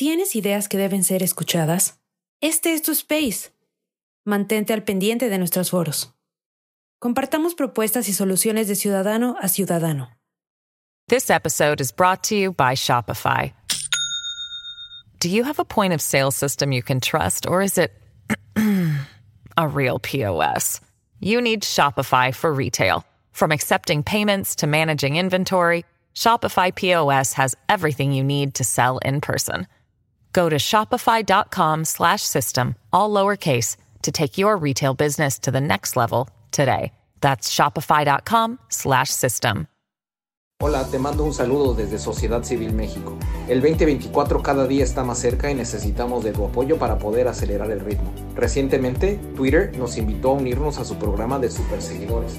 ¿Tienes ideas que deben ser escuchadas? Este es tu space. Mantente al pendiente de nuestros foros. Compartamos propuestas y soluciones de ciudadano a ciudadano. This episode is brought to you by Shopify. Do you have a point of sale system you can trust, or is it a real POS? You need Shopify for retail. From accepting payments to managing inventory, Shopify POS has everything you need to sell in person. Go to shopify.com slash system, all lowercase, to take your retail business to the next level today. That's shopify.com slash system. Hola, te mando un saludo desde Sociedad Civil México. El 2024 cada día está más cerca y necesitamos de tu apoyo para poder acelerar el ritmo. Recientemente, Twitter nos invitó a unirnos a su programa de superseguidores.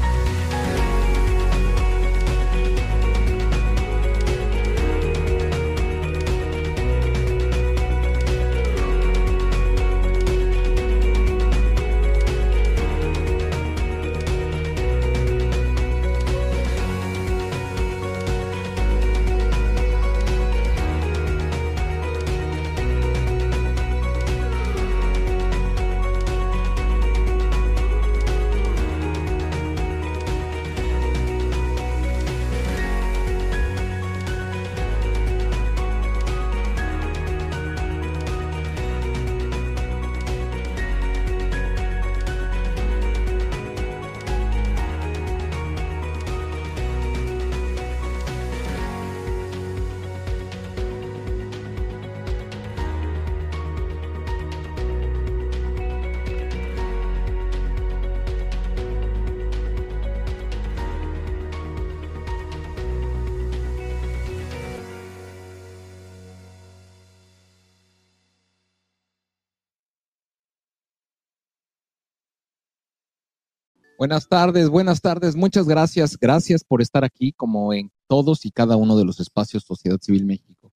Buenas tardes, buenas tardes. Muchas gracias. Gracias por estar aquí como en todos y cada uno de los espacios Sociedad Civil México.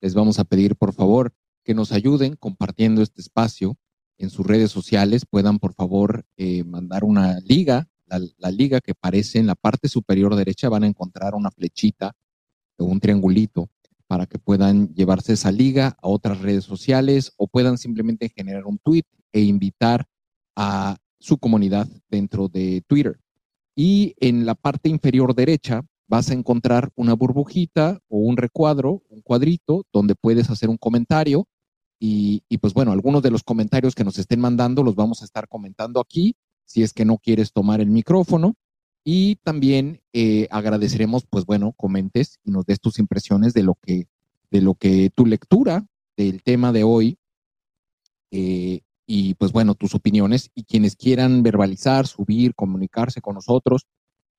Les vamos a pedir, por favor, que nos ayuden compartiendo este espacio en sus redes sociales. Puedan, por favor, eh, mandar una liga, la, la liga que aparece en la parte superior derecha. Van a encontrar una flechita o un triangulito para que puedan llevarse esa liga a otras redes sociales o puedan simplemente generar un tweet e invitar a su comunidad dentro de Twitter. Y en la parte inferior derecha vas a encontrar una burbujita o un recuadro, un cuadrito, donde puedes hacer un comentario. Y, y, pues bueno, algunos de los comentarios que nos estén mandando los vamos a estar comentando aquí, si es que no quieres tomar el micrófono. Y también eh, agradeceremos, pues bueno, comentes y nos des tus impresiones de lo que, de lo que tu lectura del tema de hoy eh, y pues bueno, tus opiniones y quienes quieran verbalizar, subir, comunicarse con nosotros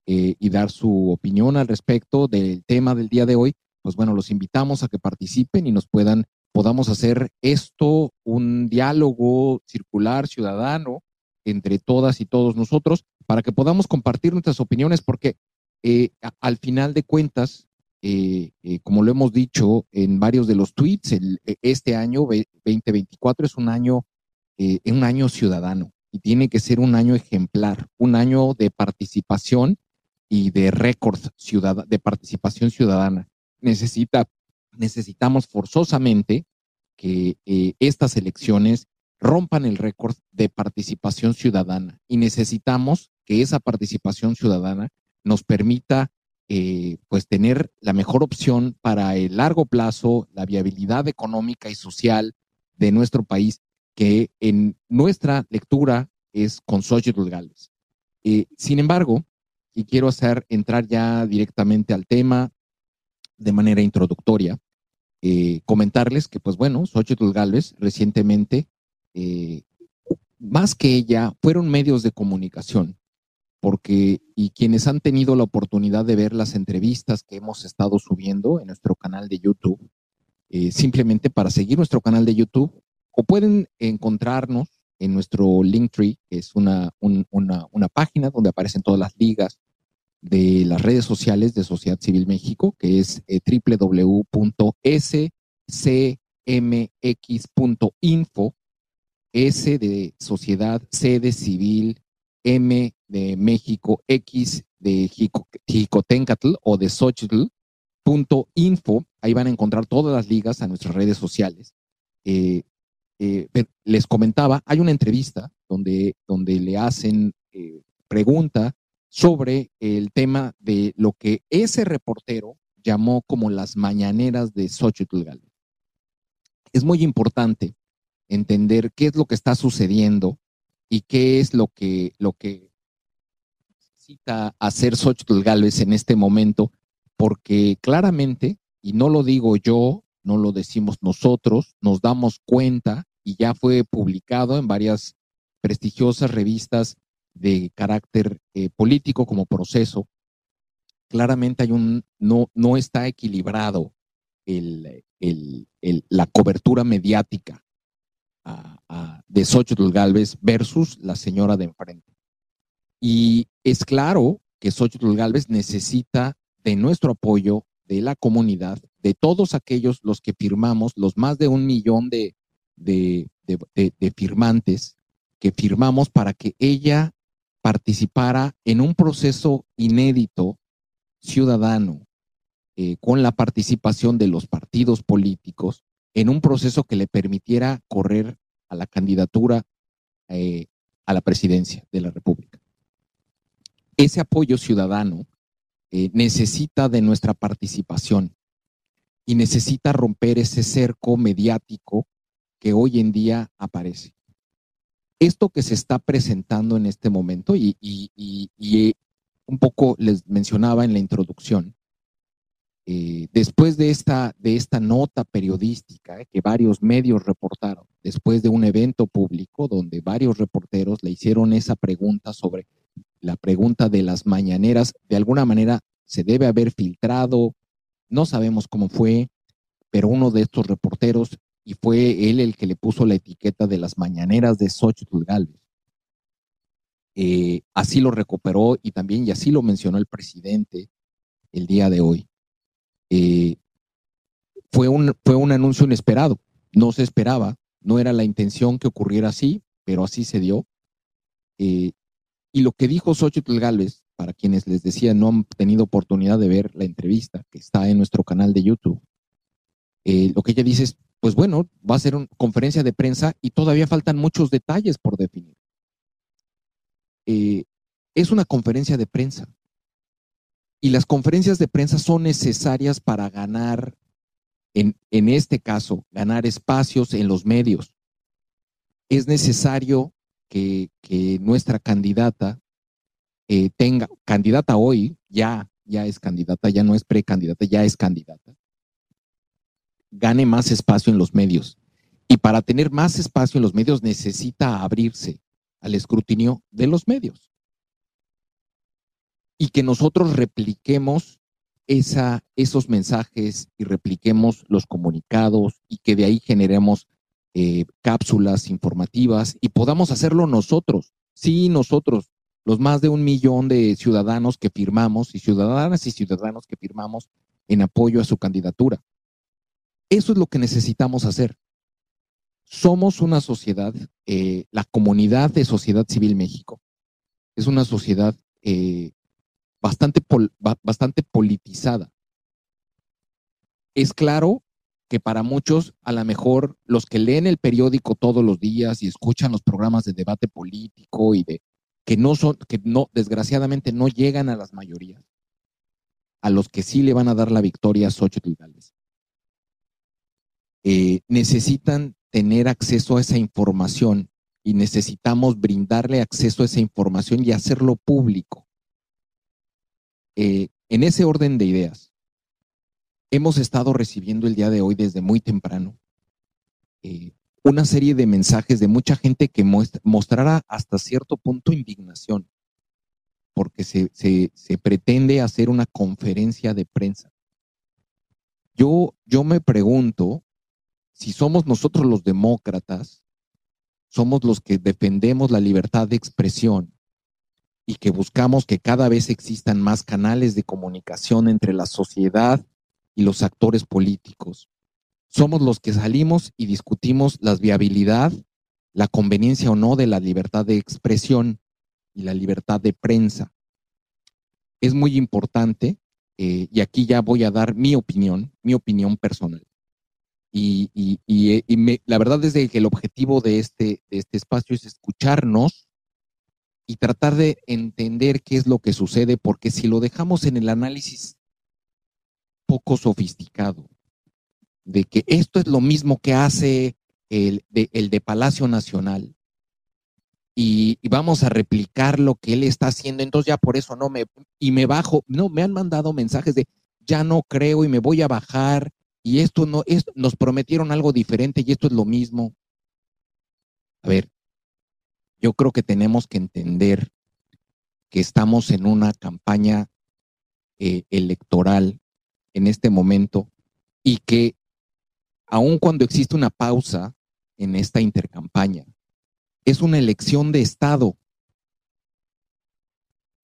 eh, y dar su opinión al respecto del tema del día de hoy, pues bueno, los invitamos a que participen y nos puedan, podamos hacer esto un diálogo circular ciudadano entre todas y todos nosotros para que podamos compartir nuestras opiniones porque eh, al final de cuentas, eh, eh, como lo hemos dicho en varios de los tweets, este año 2024 es un año, un año ciudadano y tiene que ser un año ejemplar, un año de participación y de récord de participación ciudadana. Necesita, necesitamos forzosamente que estas elecciones rompan el récord de participación ciudadana y necesitamos que esa participación ciudadana nos permita eh, pues tener la mejor opción para el largo plazo, la viabilidad económica y social de nuestro país, que en nuestra lectura es con Xochitl Gálvez. Eh, sin embargo, y quiero hacer entrar ya directamente al tema de manera introductoria, eh, comentarles que, pues bueno, Xochitl Gálvez recientemente eh, más que ella, fueron medios de comunicación, porque y quienes han tenido la oportunidad de ver las entrevistas que hemos estado subiendo en nuestro canal de YouTube, eh, simplemente para seguir nuestro canal de YouTube, o pueden encontrarnos en nuestro Linktree, que es una, una, página donde aparecen todas las ligas de las redes sociales de Sociedad Civil México, que es eh, www.scmx.info S de sociedad, C de civil, M de México, X de Jicotencatl o de Xochitl, punto info, ahí van a encontrar todas las ligas a nuestras redes sociales. Eh, eh, les comentaba, hay una entrevista donde, donde le hacen eh, pregunta sobre el tema de lo que ese reportero llamó como las mañaneras de Xochitl Galvez. Es muy importante entender qué es lo que está sucediendo y qué es lo que, lo que necesita hacer Xochitl Galvez en este momento, porque claramente, y no lo digo yo, no lo decimos nosotros, nos damos cuenta y ya fue publicado en varias prestigiosas revistas de carácter eh, político como proceso, claramente hay un, no, no está equilibrado el, la cobertura mediática de Xochitl Galvez versus la señora de enfrente. Y es claro que Xochitl Galvez necesita de nuestro apoyo, de la comunidad, de todos aquellos los que firmamos, los más de un millón de, de, firmantes que firmamos para que ella participara en un proceso inédito ciudadano eh, con la participación de los partidos políticos en un proceso que le permitiera correr a la candidatura eh, a la presidencia de la República. Ese apoyo ciudadano eh, necesita de nuestra participación y necesita romper ese cerco mediático que hoy en día aparece. Esto que se está presentando en este momento, y, y un poco les mencionaba en la introducción, eh, después de esta, de esta nota periodística eh, que varios medios reportaron, después de un evento público donde varios reporteros le hicieron esa pregunta sobre la pregunta de las mañaneras, de alguna manera se debe haber filtrado, no sabemos cómo fue, pero uno de estos reporteros, y fue él el que le puso la etiqueta de las mañaneras de Xochitl Galvez. Eh, así lo recuperó y también, y así lo mencionó el presidente el día de hoy. Eh, fue, un, fue un anuncio inesperado, no se esperaba, no era la intención que ocurriera así, pero así se dio. Eh, y lo que dijo Xochitl Gálvez, para quienes les decía no han tenido oportunidad de ver la entrevista que está en nuestro canal de YouTube, eh, lo que ella dice es, pues bueno, va a ser una conferencia de prensa y todavía faltan muchos detalles por definir. es una conferencia de prensa. Y las conferencias de prensa son necesarias para ganar, en, este caso, ganar espacios en los medios. Es necesario que, nuestra candidata eh, tenga candidata hoy, ya, ya es candidata, ya no es precandidata, ya es candidata, gane más espacio en los medios. Y para tener más espacio en los medios necesita abrirse al escrutinio de los medios. Y que nosotros repliquemos esa, esos mensajes y repliquemos los comunicados y que de ahí generemos eh, cápsulas informativas y podamos hacerlo nosotros. Sí, nosotros, los más de un millón de ciudadanos que firmamos y ciudadanas y ciudadanos que firmamos en apoyo a su candidatura. Eso es lo que necesitamos hacer. Somos una sociedad, eh, la comunidad de Sociedad Civil México es una sociedad eh, bastante, bastante politizada. Es claro que para muchos, a lo mejor los que leen el periódico todos los días y escuchan los programas de debate político y de que no son, que no, desgraciadamente no llegan a las mayorías, a los que sí le van a dar la victoria a Xochitl eh, necesitan tener acceso a esa información y necesitamos brindarle acceso a esa información y hacerlo público. Eh, en ese orden de ideas, hemos estado recibiendo el día de hoy desde muy temprano eh, una serie de mensajes de mucha gente que mostrará hasta cierto punto indignación, porque se, pretende hacer una conferencia de prensa. Yo me pregunto si somos nosotros los demócratas, somos los que defendemos la libertad de expresión y que buscamos que cada vez existan más canales de comunicación entre la sociedad y los actores políticos somos los que salimos y discutimos la viabilidad, la conveniencia o no de la libertad de expresión y la libertad de prensa. Es muy importante, eh, y aquí ya voy a dar mi opinión, mi opinión personal. Y, la verdad es que el objetivo de este, de este espacio es escucharnos y tratar de entender qué es lo que sucede, porque si lo dejamos en el análisis poco sofisticado, de que esto es lo mismo que hace el de, el de Palacio Nacional y, vamos a replicar lo que él está haciendo, entonces ya por eso no me, y me bajo, no, me han mandado mensajes de ya no creo y me voy a bajar y esto no, esto, nos prometieron algo diferente y esto es lo mismo. A ver, yo creo que tenemos que entender que estamos en una campaña eh, electoral en este momento y que aun cuando existe una pausa en esta intercampaña. Es una elección de Estado.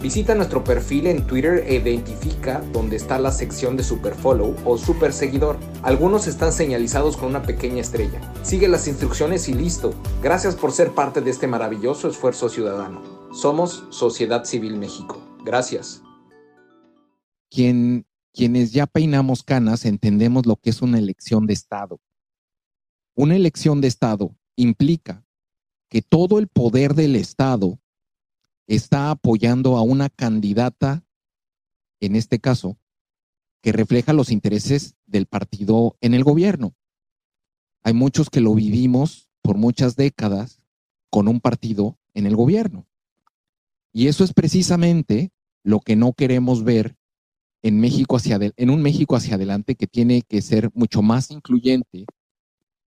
Visita nuestro perfil en Twitter e identifica dónde está la sección de Superfollow o Super Seguidor. Algunos están señalizados con una pequeña estrella. Sigue las instrucciones y listo. Gracias por ser parte de este maravilloso esfuerzo ciudadano. Somos Sociedad Civil México. Gracias. quienes ya peinamos canas entendemos lo que es una elección de Estado. Una elección de Estado implica que todo el poder del Estado está apoyando a una candidata, en este caso, que refleja los intereses del partido en el gobierno. Hay muchos que lo vivimos por muchas décadas con un partido en el gobierno. Y eso es precisamente lo que no queremos ver en México hacia en un México hacia adelante que tiene que ser mucho más incluyente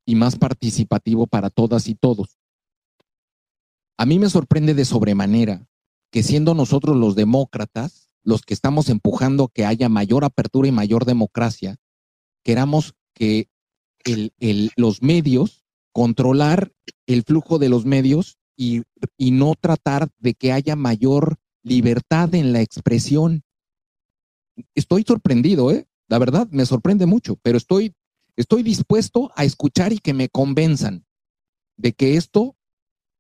y más participativo para todas y todos. A mí me sorprende de sobremanera que siendo nosotros los demócratas, los que estamos empujando que haya mayor apertura y mayor democracia, queramos que los medios, controlar el flujo de los medios y, y no tratar de que haya mayor libertad en la expresión. Estoy sorprendido, ¿eh? La verdad, me sorprende mucho, pero estoy Estoy dispuesto a escuchar y que me convenzan de que esto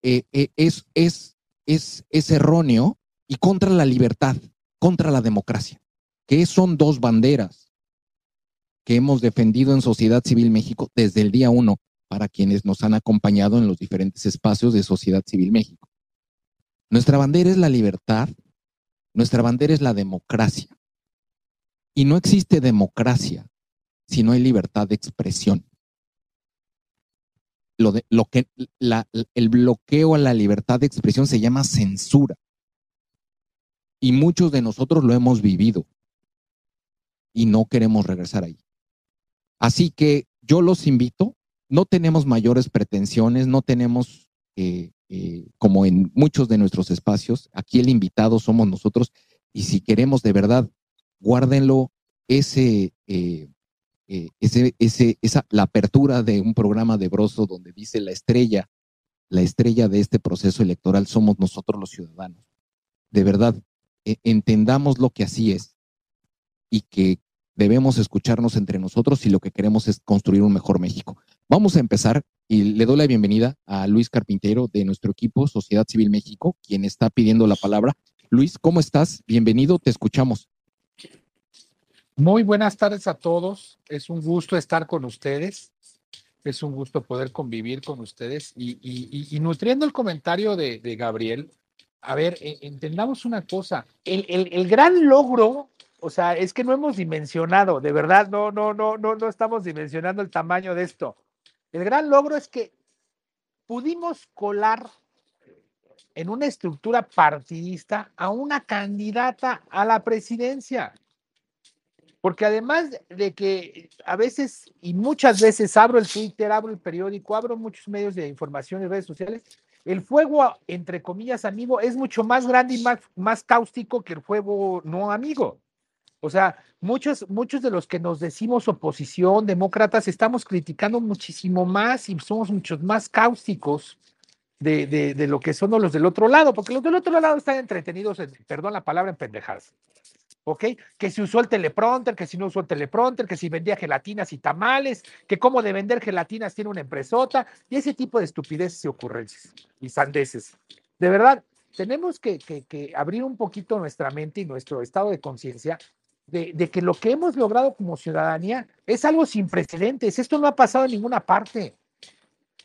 eh, eh, es, es, es, es erróneo y contra la libertad, contra la democracia, que son dos banderas. que hemos defendido en Sociedad Civil México desde el día uno para quienes nos han acompañado en los diferentes espacios de Sociedad Civil México. Nuestra bandera es la libertad, nuestra bandera es la democracia. Y no existe democracia si no hay libertad de expresión. Lo, de, lo que el bloqueo a la libertad de expresión se llama censura. Y muchos de nosotros lo hemos vivido y no queremos regresar ahí. Así que yo los invito, no tenemos mayores pretensiones, no tenemos, eh, eh, como en muchos de nuestros espacios, aquí el invitado somos nosotros y si queremos de verdad, guárdenlo ese, eh, ese, esa, la apertura de un programa de Broso donde dice la estrella, la estrella de este proceso electoral somos nosotros los ciudadanos. De verdad, entendamos lo que así es y que debemos escucharnos entre nosotros si lo que queremos es construir un mejor México. Vamos a empezar y le doy la bienvenida a Luis Carpintero de nuestro equipo Sociedad Civil México, quien está pidiendo la palabra. Luis, ¿cómo estás? Bienvenido, te escuchamos. Muy buenas tardes a todos. Es un gusto estar con ustedes. Es un gusto poder convivir con ustedes y, nutriendo el comentario de, Gabriel. A ver, e, entendamos una cosa. el gran logro o sea, es que no hemos dimensionado, de verdad, no, no, no, no, no estamos dimensionando el tamaño de esto. El gran logro es que pudimos colar en una estructura partidista a una candidata a la presidencia. Porque además de que a veces y muchas veces abro el Twitter, abro el periódico, abro muchos medios de información y redes sociales, el fuego, entre comillas, amigo, es mucho más grande y más, más cáustico que el fuego no amigo. O sea, muchos, muchos de los que nos decimos oposición, demócratas, estamos criticando muchísimo más y somos muchos más cáusticos de, de, lo que son los del otro lado, porque los del otro lado están entretenidos, en, perdón la palabra, en pendejadas. ¿Ok? Que si usó el teleprompter, que si no usó el teleprompter, que si vendía gelatinas y tamales, que cómo de vender gelatinas tiene una empresota, y ese tipo de estupideces y ocurrencias y sandeces. De verdad, tenemos que, que, que abrir un poquito nuestra mente y nuestro estado de conciencia de, que lo que hemos logrado como ciudadanía es algo sin precedentes. Esto no ha pasado en ninguna parte.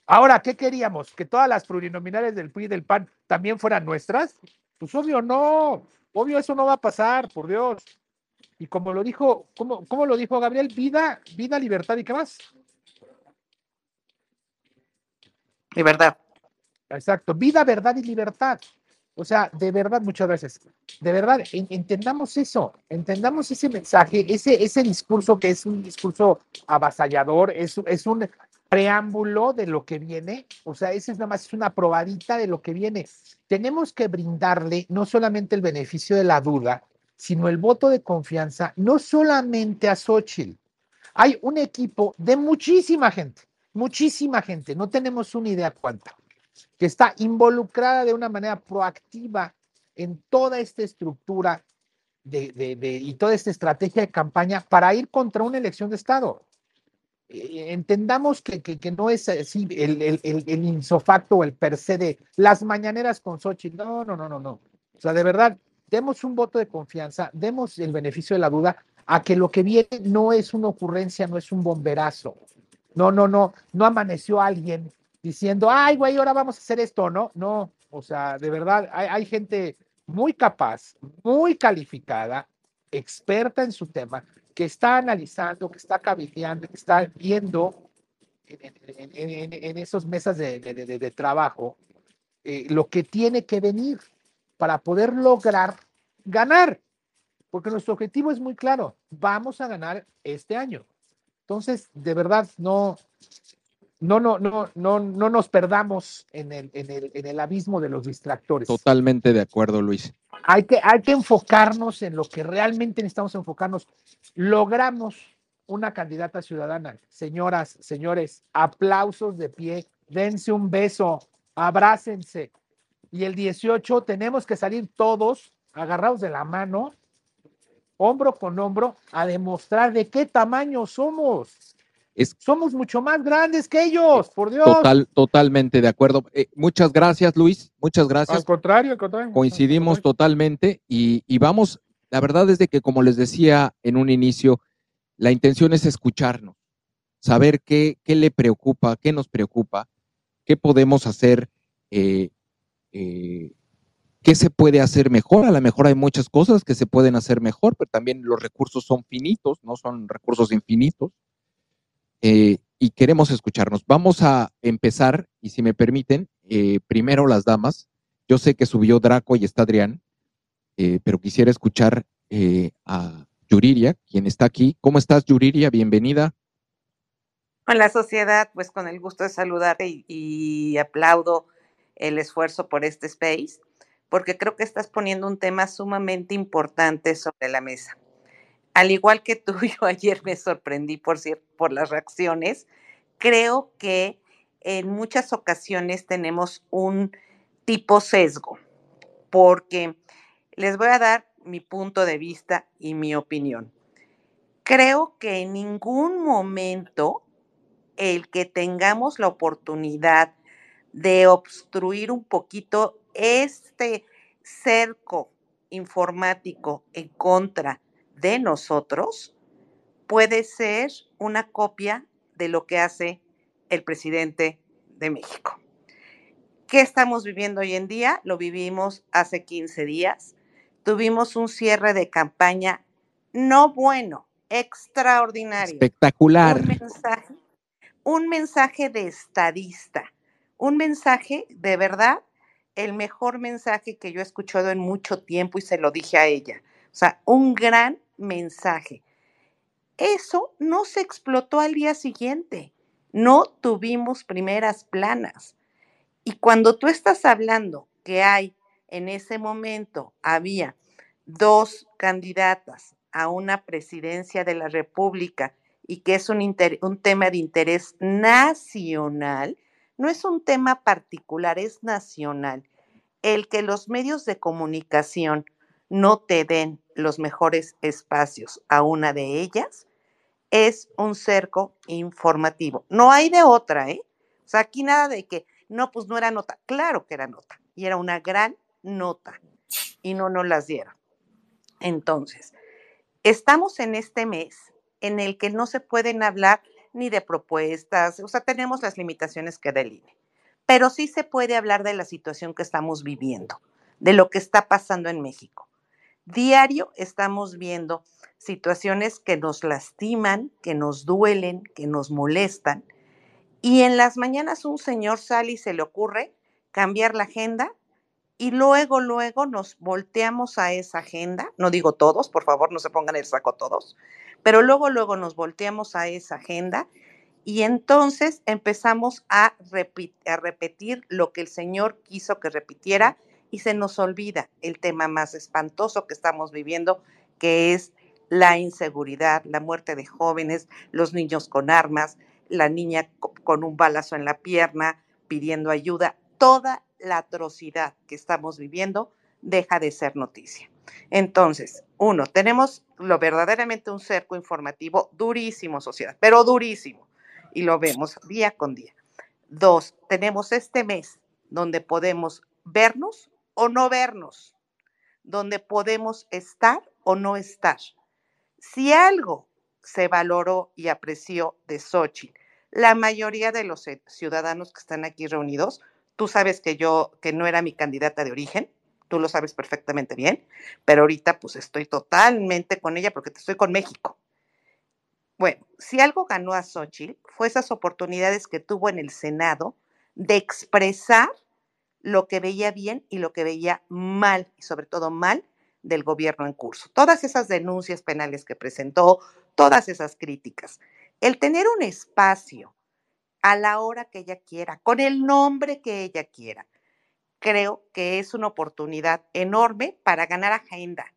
Ahora, ¿qué queríamos? ¿Que todas las plurinominales del PRI y del PAN también fueran nuestras? Pues obvio no, obvio eso no va a pasar, por Dios. Y como lo dijo, como lo dijo Gabriel, vida, vida, libertad y qué más. Libertad. Exacto, vida, verdad y libertad. O sea, de verdad, muchas veces, de verdad, entendamos eso, entendamos ese mensaje, ese, ese discurso que es un discurso avasallador, es, es un preámbulo de lo que viene, o sea, ese es nada más una probadita de lo que viene. Tenemos que brindarle no solamente el beneficio de la duda, sino el voto de confianza, no solamente a Xochitl. Hay un equipo de muchísima gente, muchísima gente, no tenemos una idea cuánta que está involucrada de una manera proactiva en toda esta estructura de, y toda esta estrategia de campaña para ir contra una elección de Estado. Eh, entendamos que, no es así el, el, insofacto o el per se de las mañaneras con Xochitl. No, no, no, no, no. O sea, de verdad, demos un voto de confianza, demos el beneficio de la duda a que lo que viene no es una ocurrencia, no es un bomberazo. No, no, no, no amaneció alguien diciendo, ay, güey, ahora vamos a hacer esto, ¿no? No, o sea, de verdad, hay, gente muy capaz, muy calificada, experta en su tema, que está analizando, que está cabildeando, que está viendo en, esas mesas de, trabajo eh, lo que tiene que venir para poder lograr ganar. Porque nuestro objetivo es muy claro, vamos a ganar este año. Entonces, de verdad, no, no, no, no, no, no nos perdamos en el, en, el, en el abismo de los distractores. Totalmente de acuerdo, Luis. Hay que, hay que enfocarnos en lo que realmente necesitamos enfocarnos. Logramos una candidata ciudadana. Señoras, señores, aplausos de pie, dense un beso, abrácense. Y el 18 tenemos que salir todos agarrados de la mano, hombro con hombro, a demostrar de qué tamaño somos. Somos mucho más grandes que ellos, por Dios. Total, totalmente de acuerdo. Eh, muchas gracias, Luis. Muchas gracias. Al contrario, al contrario. Coincidimos totalmente y, vamos, la verdad es de que, como les decía en un inicio, la intención es escucharnos, saber qué, qué le preocupa, qué nos preocupa, qué podemos hacer, eh, eh, qué se puede hacer mejor. A lo mejor hay muchas cosas que se pueden hacer mejor, pero también los recursos son finitos, no son recursos infinitos. Eh, y queremos escucharnos. Vamos a empezar, y si me permiten, primero las damas. Yo sé que subió Draco y está Adrián, pero quisiera escuchar a Yuriria, quien está aquí. ¿Cómo estás, Yuriria? Bienvenida. Hola, sociedad, pues con el gusto de saludarte y, aplaudo el esfuerzo por este space, porque creo que estás poniendo un tema sumamente importante sobre la mesa. Al igual que tú, yo ayer me sorprendí por, por las reacciones. Creo que en muchas ocasiones tenemos un tipo sesgo, porque les voy a dar mi punto de vista y mi opinión. Creo que en ningún momento el que tengamos la oportunidad de obstruir un poquito este cerco informático en contra de nosotros puede ser una copia de lo que hace el presidente de México. ¿Qué estamos viviendo hoy en día? Lo vivimos hace 15 días. Tuvimos un cierre de campaña no bueno, extraordinario. Espectacular. Un mensaje un mensaje de estadista, un mensaje de verdad, el mejor mensaje que yo he escuchado en mucho tiempo y se lo dije a ella. O sea, un gran mensaje. Eso no se explotó al día siguiente. No tuvimos primeras planas. Y cuando tú estás hablando que hay en ese momento, había dos candidatas a una presidencia de la República y que es un, un tema de interés nacional, no es un tema particular, es nacional. El que los medios de comunicación no te den los mejores espacios a una de ellas es un cerco informativo. No hay de otra, ¿eh? O sea, aquí nada de que, no, pues no era nota. Claro que era nota. Y era una gran nota. Y no nos las dieron. Entonces, estamos en este mes en el que no se pueden hablar ni de propuestas, o sea, tenemos las limitaciones que da el INE, pero sí se puede hablar de la situación que estamos viviendo, de lo que está pasando en México. Diario estamos viendo situaciones que nos lastiman, que nos duelen, que nos molestan, y en las mañanas un señor sale y se le ocurre cambiar la agenda y luego, luego nos volteamos a esa agenda, no digo todos, por favor, no se pongan el saco todos, pero luego, luego nos volteamos a esa agenda y entonces empezamos a, a repetir lo que el Señor quiso que repitiera y se nos olvida el tema más espantoso que estamos viviendo, que es la inseguridad, la muerte de jóvenes, los niños con armas, la niña con un balazo en la pierna pidiendo ayuda, toda la atrocidad que estamos viviendo deja de ser noticia. Entonces, uno, tenemos lo verdaderamente un cerco informativo durísimo, sociedad, pero durísimo, y lo vemos día con día. Dos, tenemos este mes donde podemos vernos o no vernos, donde podemos estar o no estar. Si algo se valoró y apreció de Xochitl, la mayoría de los ciudadanos que están aquí reunidos, tú sabes que yo, que no era mi candidata de origen, tú lo sabes perfectamente bien, pero ahorita pues estoy totalmente con ella porque estoy con México. Bueno, si algo ganó a Xochitl fue esas oportunidades que tuvo en el Senado de expresar lo que veía bien y lo que veía mal, y sobre todo mal, del gobierno en curso. Todas esas denuncias penales que presentó, todas esas críticas. El tener un espacio a la hora que ella quiera, con el nombre que ella quiera, creo que es una oportunidad enorme para ganar agenda,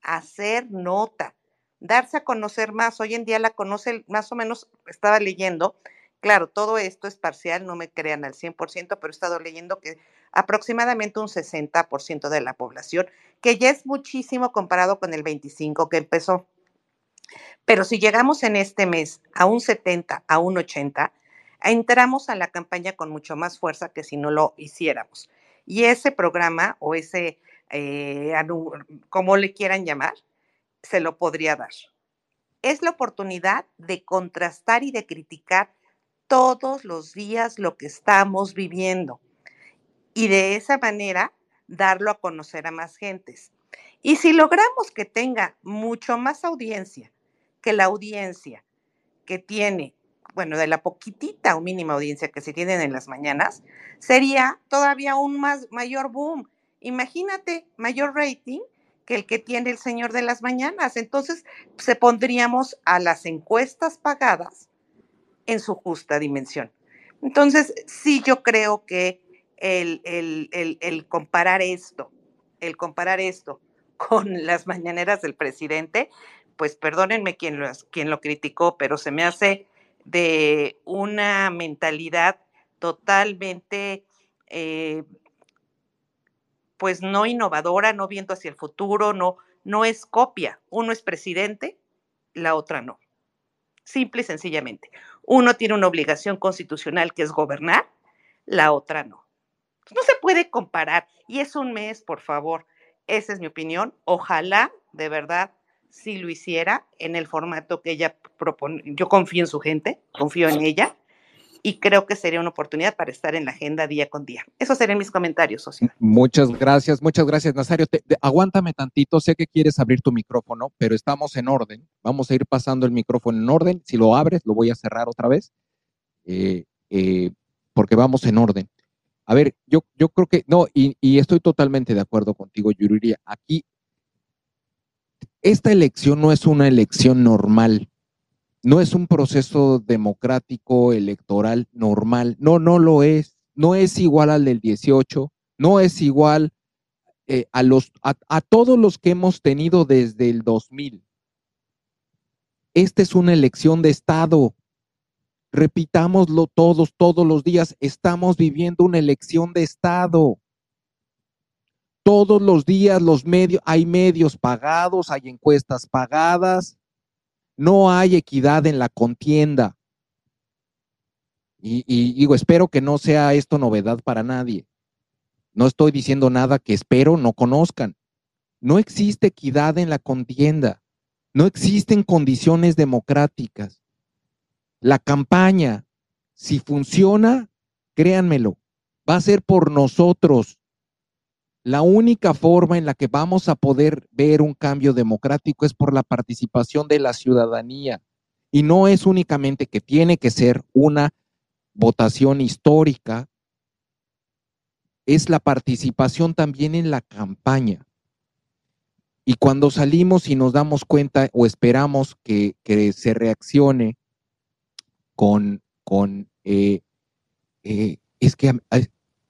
hacer nota, darse a conocer más. Hoy en día la conoce, más o menos estaba leyendo, claro, todo esto es parcial, no me crean al 100%, pero he estado leyendo que aproximadamente un 60% de la población, que ya es muchísimo comparado con el 25 que empezó. Pero si llegamos en este mes a un 70, a un 80, entramos a la campaña con mucho más fuerza que si no lo hiciéramos. Y ese programa o ese, eh, como le quieran llamar, se lo podría dar. es la oportunidad de contrastar y de criticar todos los días lo que estamos viviendo y de esa manera darlo a conocer a más gentes. Y si logramos que tenga mucho más audiencia que la audiencia que tiene, bueno, de la poquitita o mínima audiencia que se tienen en las mañanas, sería todavía un más mayor boom. Imagínate mayor rating que el que tiene el señor de las mañanas. Entonces, se pondríamos a las encuestas pagadas en su justa dimensión. Entonces, sí, yo creo que el, comparar esto, el comparar esto con las mañaneras del presidente, pues perdónenme quien lo, quien lo criticó, pero se me hace de una mentalidad totalmente, eh, pues no innovadora, no viendo hacia el futuro, no, no es copia. Uno es presidente, la otra no. Simple y sencillamente. Uno tiene una obligación constitucional que es gobernar, la otra no. No se puede comparar. Y es un mes, por favor. Esa es mi opinión. Ojalá, de verdad, si lo hiciera en el formato que ella propone. Yo confío en su gente, confío en ella y creo que sería una oportunidad para estar en la agenda día con día. Esos serían mis comentarios, socio. Muchas gracias, muchas gracias, Nazario. aguántame tantito, sé que quieres abrir tu micrófono, pero estamos en orden. Vamos a ir pasando el micrófono en orden. Si lo abres, lo voy a cerrar otra vez, eh, eh, porque vamos en orden. A ver, yo, yo creo que, no, y, y estoy totalmente de acuerdo contigo, Yuriria. Aquí esta elección no es una elección normal, no es un proceso democrático electoral normal, no, no lo es, no es igual al del 18, no es igual eh, a, los, a, todos los que hemos tenido desde el 2000. Esta es una elección de Estado. Repitámoslo todos, todos los días. Estamos viviendo una elección de Estado. Todos los días los medios, hay medios pagados, hay encuestas pagadas, no hay equidad en la contienda. Y, digo, espero que no sea esto novedad para nadie. No estoy diciendo nada que espero no conozcan. No existe equidad en la contienda. No existen condiciones democráticas. La campaña, si funciona, créanmelo, va a ser por nosotros, la única forma en la que vamos a poder ver un cambio democrático es por la participación de la ciudadanía. Y no es únicamente que tiene que ser una votación histórica, es la participación también en la campaña. Y cuando salimos y nos damos cuenta o esperamos que, se reaccione con, con eh, eh, es que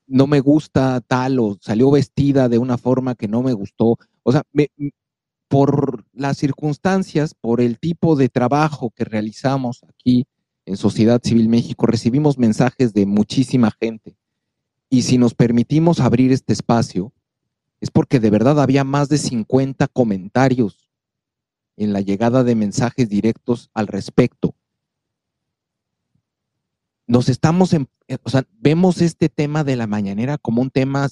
no me gusta tal o salió vestida de una forma que no me gustó. O sea, por las circunstancias, por el tipo de trabajo que realizamos aquí en Sociedad Civil México, recibimos mensajes de muchísima gente. Y si nos permitimos abrir este espacio, es porque de verdad había más de 50 comentarios en la llegada de mensajes directos al respecto nos estamos, en, eh, o sea, vemos este tema de la mañanera como un tema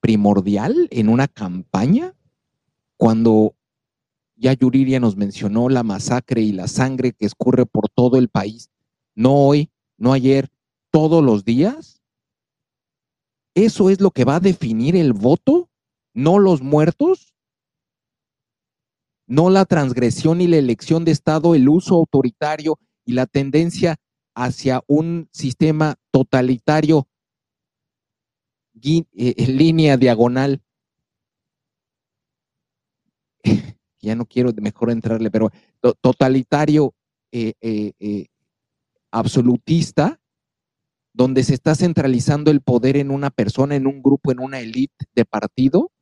primordial en una campaña, cuando ya Yuriria nos mencionó la masacre y la sangre que escurre por todo el país, no hoy, no ayer, todos los días. ¿Eso es lo que va a definir el voto? ¿No los muertos? ¿No la transgresión y la elección de Estado, el uso autoritario y la tendencia hacia un sistema totalitario eh, en línea diagonal. ya no quiero mejor entrarle, pero totalitario eh, eh, absolutista, donde se está centralizando el poder en una persona, en un grupo, en una élite de partido,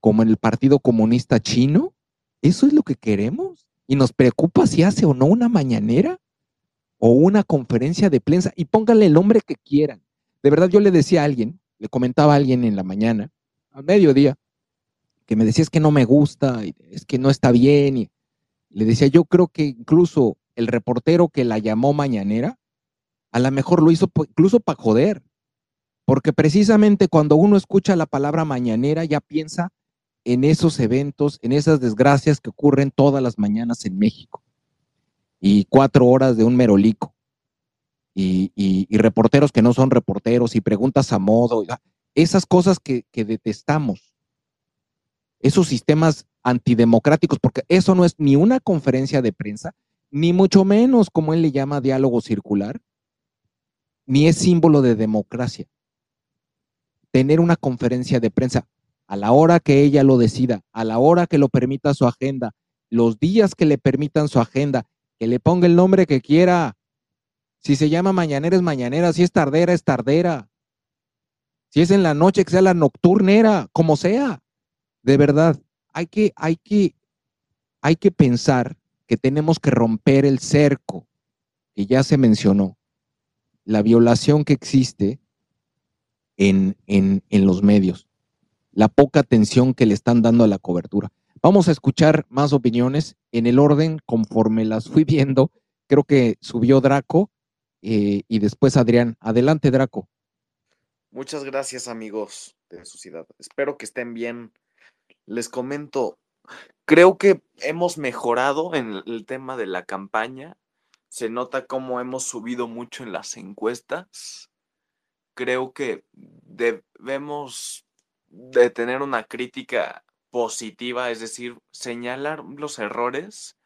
como en el Partido Comunista Chino. ¿Eso es lo que queremos? ¿Y nos preocupa si hace o no una mañanera? O una conferencia de prensa y pónganle el nombre que quieran. De verdad, yo le decía a alguien, le comentaba a alguien en la mañana, a mediodía, que me decía es que no me gusta, es que no está bien. Y le decía, yo creo que incluso el reportero que la llamó mañanera, a lo mejor lo hizo incluso para joder, porque precisamente cuando uno escucha la palabra mañanera ya piensa en esos eventos, en esas desgracias que ocurren todas las mañanas en México. Y cuatro horas de un merolico. Y, y, reporteros que no son reporteros y preguntas a modo. Esas cosas que, que detestamos. Esos sistemas antidemocráticos, porque eso no es ni una conferencia de prensa, ni mucho menos como él le llama diálogo circular, ni es símbolo de democracia. Tener una conferencia de prensa a la hora que ella lo decida, a la hora que lo permita su agenda, los días que le permitan su agenda, le ponga el nombre que quiera. Si se llama mañanera es mañanera, si es tardera es tardera. Si es en la noche que sea la nocturnera, como sea. De verdad, hay que, hay que, hay que pensar que tenemos que romper el cerco que ya se mencionó, la violación que existe en, en, en los medios, la poca atención que le están dando a la cobertura. Vamos a escuchar más opiniones en el orden conforme las fui viendo. Creo que subió Draco eh, y después Adrián. Adelante, Draco. Muchas gracias, amigos de Sociedad. Espero que estén bien. Les comento, Creo que hemos mejorado en el tema de la campaña. Se nota cómo hemos subido mucho en las encuestas. Creo que debemos de tener una crítica positiva, es decir, señalar los errores,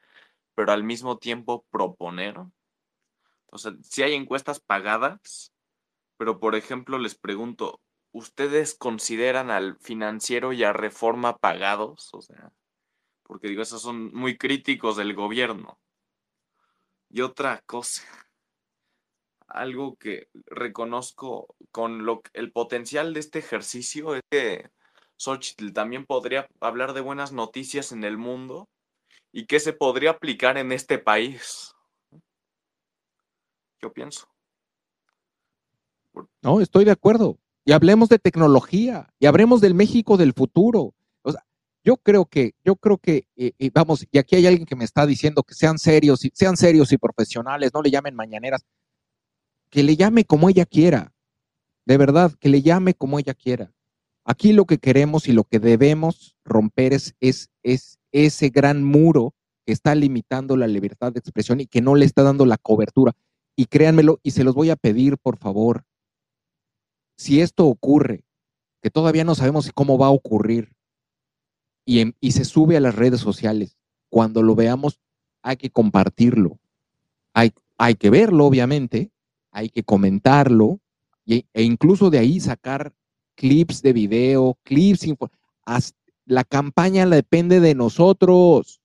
pero al mismo tiempo proponer. O sea, si hay encuestas pagadas, pero por ejemplo les pregunto, ¿ustedes consideran al financiero y a reforma pagados? O sea, porque digo, esos son muy críticos del gobierno. Y otra cosa, algo que reconozco con lo, el potencial de este ejercicio es que Xochitl también podría hablar de buenas noticias en el mundo y que se podría aplicar en este país. Yo pienso. No, estoy de acuerdo. Y hablemos de tecnología y hablemos del México del futuro yo creo que, yo creo que, eh, vamos, y aquí hay alguien que me está diciendo que sean serios, sean serios y profesionales, no le llamen mañaneras, que le llame como ella quiera, de verdad, que le llame como ella quiera. Aquí lo que queremos y lo que debemos romper es, es, es ese gran muro que está limitando la libertad de expresión y que no le está dando la cobertura. Y créanmelo, y se los voy a pedir, por favor, si esto ocurre, que todavía no sabemos cómo va a ocurrir, y, se sube a las redes sociales. Cuando lo veamos, hay que compartirlo. Hay, hay que verlo, obviamente, hay que comentarlo e incluso de ahí sacar clips de video, clips. La campaña depende de nosotros.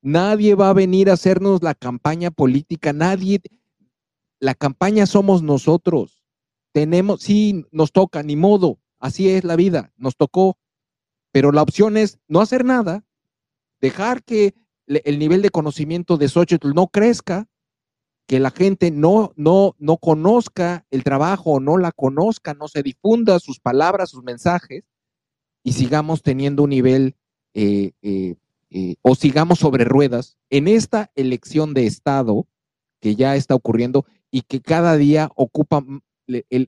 Nadie va a venir a hacernos la campaña política, nadie. La campaña somos nosotros. Tenemos, sí, nos toca, ni modo, así es la vida, nos tocó, pero la opción es no hacer nada, dejar que el nivel de conocimiento de Xochitl no crezca, que la gente no, no, no conozca el trabajo, no la conozca, no se difunda sus palabras, sus mensajes, y sigamos teniendo un nivel eh, eh, eh, o sigamos sobre ruedas en esta elección de Estado que ya está ocurriendo y que cada día ocupa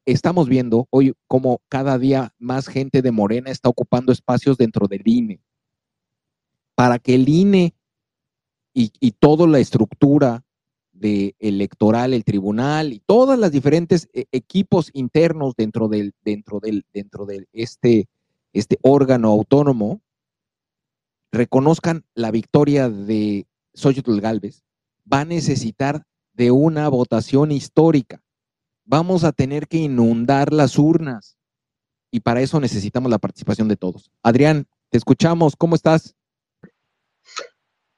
estamos viendo hoy como cada día más gente de Morena está ocupando espacios dentro del INE. Para que el INE y, toda la estructura de electoral, el tribunal y todas las diferentes eh, equipos internos dentro del, dentro del, dentro de este, este órgano autónomo reconozcan la victoria de Xochitl Galvez, va a necesitar de una votación histórica vamos a tener que inundar las urnas y para eso necesitamos la participación de todos. Adrián, te escuchamos, ¿cómo estás?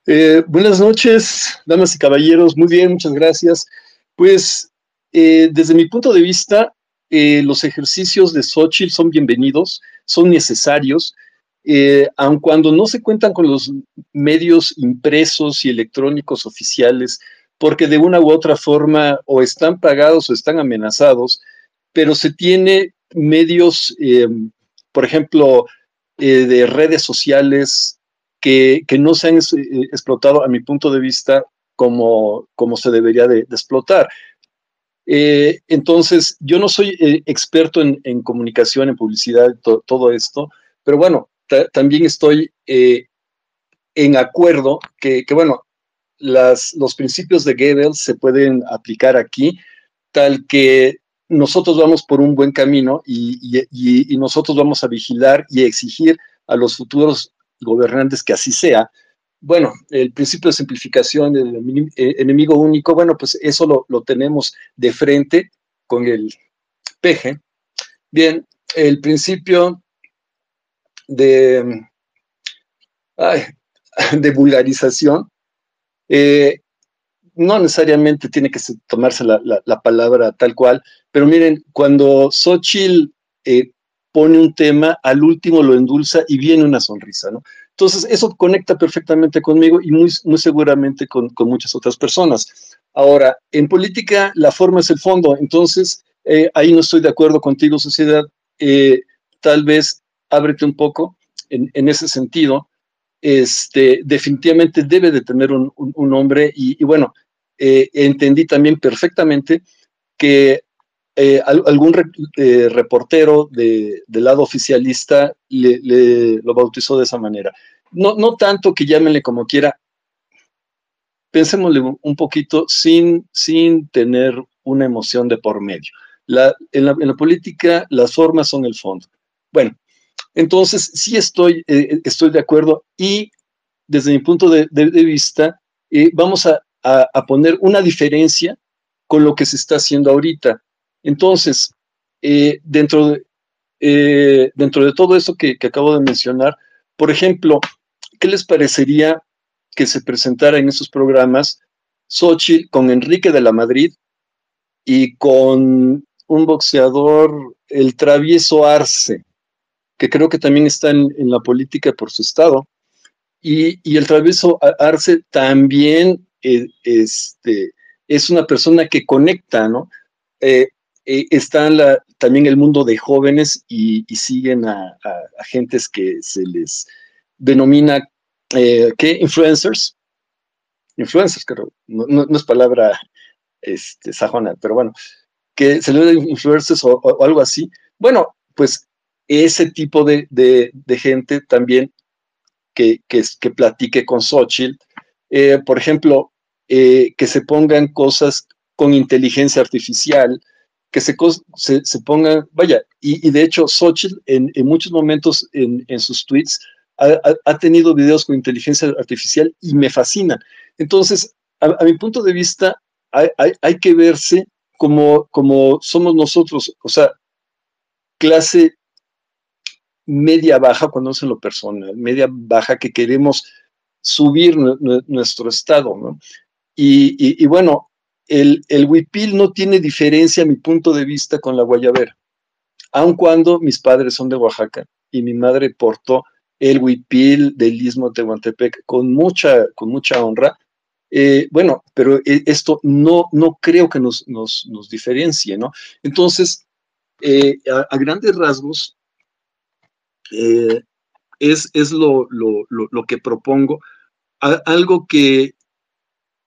Eh, buenas noches, damas y caballeros, muy bien, muchas gracias. Pues eh, desde mi punto de vista, eh, los ejercicios de Xochitl son bienvenidos, son necesarios, aun cuando no se cuentan con los medios impresos y electrónicos oficiales porque de una u otra forma o están pagados o están amenazados, pero se tiene medios, por ejemplo, de redes sociales que, no se han eh, explotado, a mi punto de vista, como, como se debería de, explotar. entonces, yo no soy experto en, comunicación, en publicidad, todo esto, pero bueno, también estoy en acuerdo que, que, bueno, las, los principios de Goebbels se pueden aplicar aquí, tal que nosotros vamos por un buen camino y, y, y, nosotros vamos a vigilar y exigir a los futuros gobernantes que así sea. Bueno, el principio de simplificación del eh, enemigo único, bueno, pues eso lo, lo tenemos de frente con el peje. Bien, el principio de, vulgarización, eh, no necesariamente tiene que tomarse la, la, palabra tal cual, pero miren, cuando Xochitl eh, pone un tema, al último lo endulza y viene una sonrisa, ¿no? Entonces, eso conecta perfectamente conmigo y muy, muy seguramente con, con muchas otras personas. Ahora, en política la forma es el fondo, entonces eh, ahí no estoy de acuerdo contigo, sociedad. Eh, tal vez ábrete un poco en, en ese sentido este, definitivamente debe de tener un, un, nombre y, bueno, eh, entendí también perfectamente que eh, algún eh, reportero de, del lado oficialista le, lo bautizó de esa manera. No, no tanto que llámenle como quiera, pensémosle un poquito sin, sin tener una emoción de por medio. La, en, la, en la política las formas son el fondo. Bueno, entonces, sí estoy, eh, estoy de acuerdo y desde mi punto de, vista, vamos a, poner una diferencia con lo que se está haciendo ahorita. Entonces, eh, dentro, de, dentro de todo eso que, acabo de mencionar, por ejemplo, ¿qué les parecería que se presentara en esos programas Sochi con Enrique de la Madrid y con un boxeador, el travieso Arce? que creo que también está en, la política por su estado. Y, el travieso Arce también eh, este, es una persona que conecta, ¿no? Eh, eh, está la, también el mundo de jóvenes y, siguen a, agentes que se les denomina, ¿qué? Influencers. Influencers, creo. No, es palabra este, sajona, pero bueno, que se le influencers o, algo así. Bueno, pues ese tipo de, gente también que, que, platique con Xochitl. Eh, por ejemplo, eh, que se pongan cosas con inteligencia artificial, que se, se, pongan, vaya, y, de hecho Xochitl en, muchos momentos en, sus tweets ha, tenido videos con inteligencia artificial y me fascina. Entonces, a, mi punto de vista, hay, hay, que verse como, como somos nosotros, o sea, clase media baja, cuando es en lo personal, media baja que queremos subir nuestro estado, ¿no? Y, bueno, el, huipil no tiene diferencia a mi punto de vista con la guayabera, aun cuando mis padres son de Oaxaca y mi madre portó el huipil del istmo de Tehuantepec con mucha, con mucha honra. Eh, bueno, pero eh, esto no, no creo que nos, nos, nos diferencie, ¿no? Entonces, eh, a, grandes rasgos, es, es lo, lo, lo, que propongo. algo que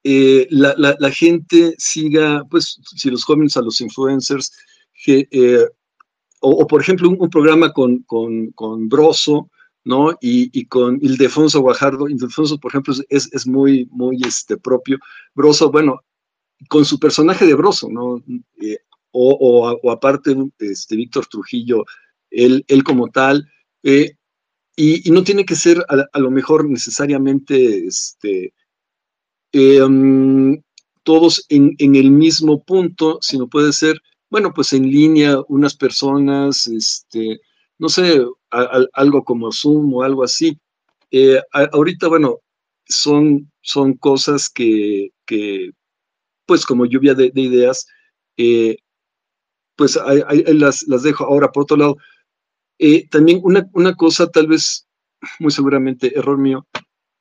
eh, la, la, gente siga, pues, si los jóvenes a los influencers, que, eh, o, por ejemplo un, programa con, con, con, Broso, ¿no? Y, y, con Ildefonso Guajardo. Ildefonso, por ejemplo, es, es muy, muy este, propio. Broso, bueno, con su personaje de Broso, ¿no? o, o, aparte, este, Víctor Trujillo, él, él como tal, eh, y, no tiene que ser a, lo mejor necesariamente este, em, todos en, el mismo punto, sino puede ser, bueno, pues en línea, unas personas, este, no sé, algo como Zoom o algo así. Eh, ahorita, bueno, son, son cosas que, pues como lluvia de, ideas, eh, pues las, las dejo. Ahora, por otro lado, eh, también una, una, cosa, tal vez, muy seguramente, error mío,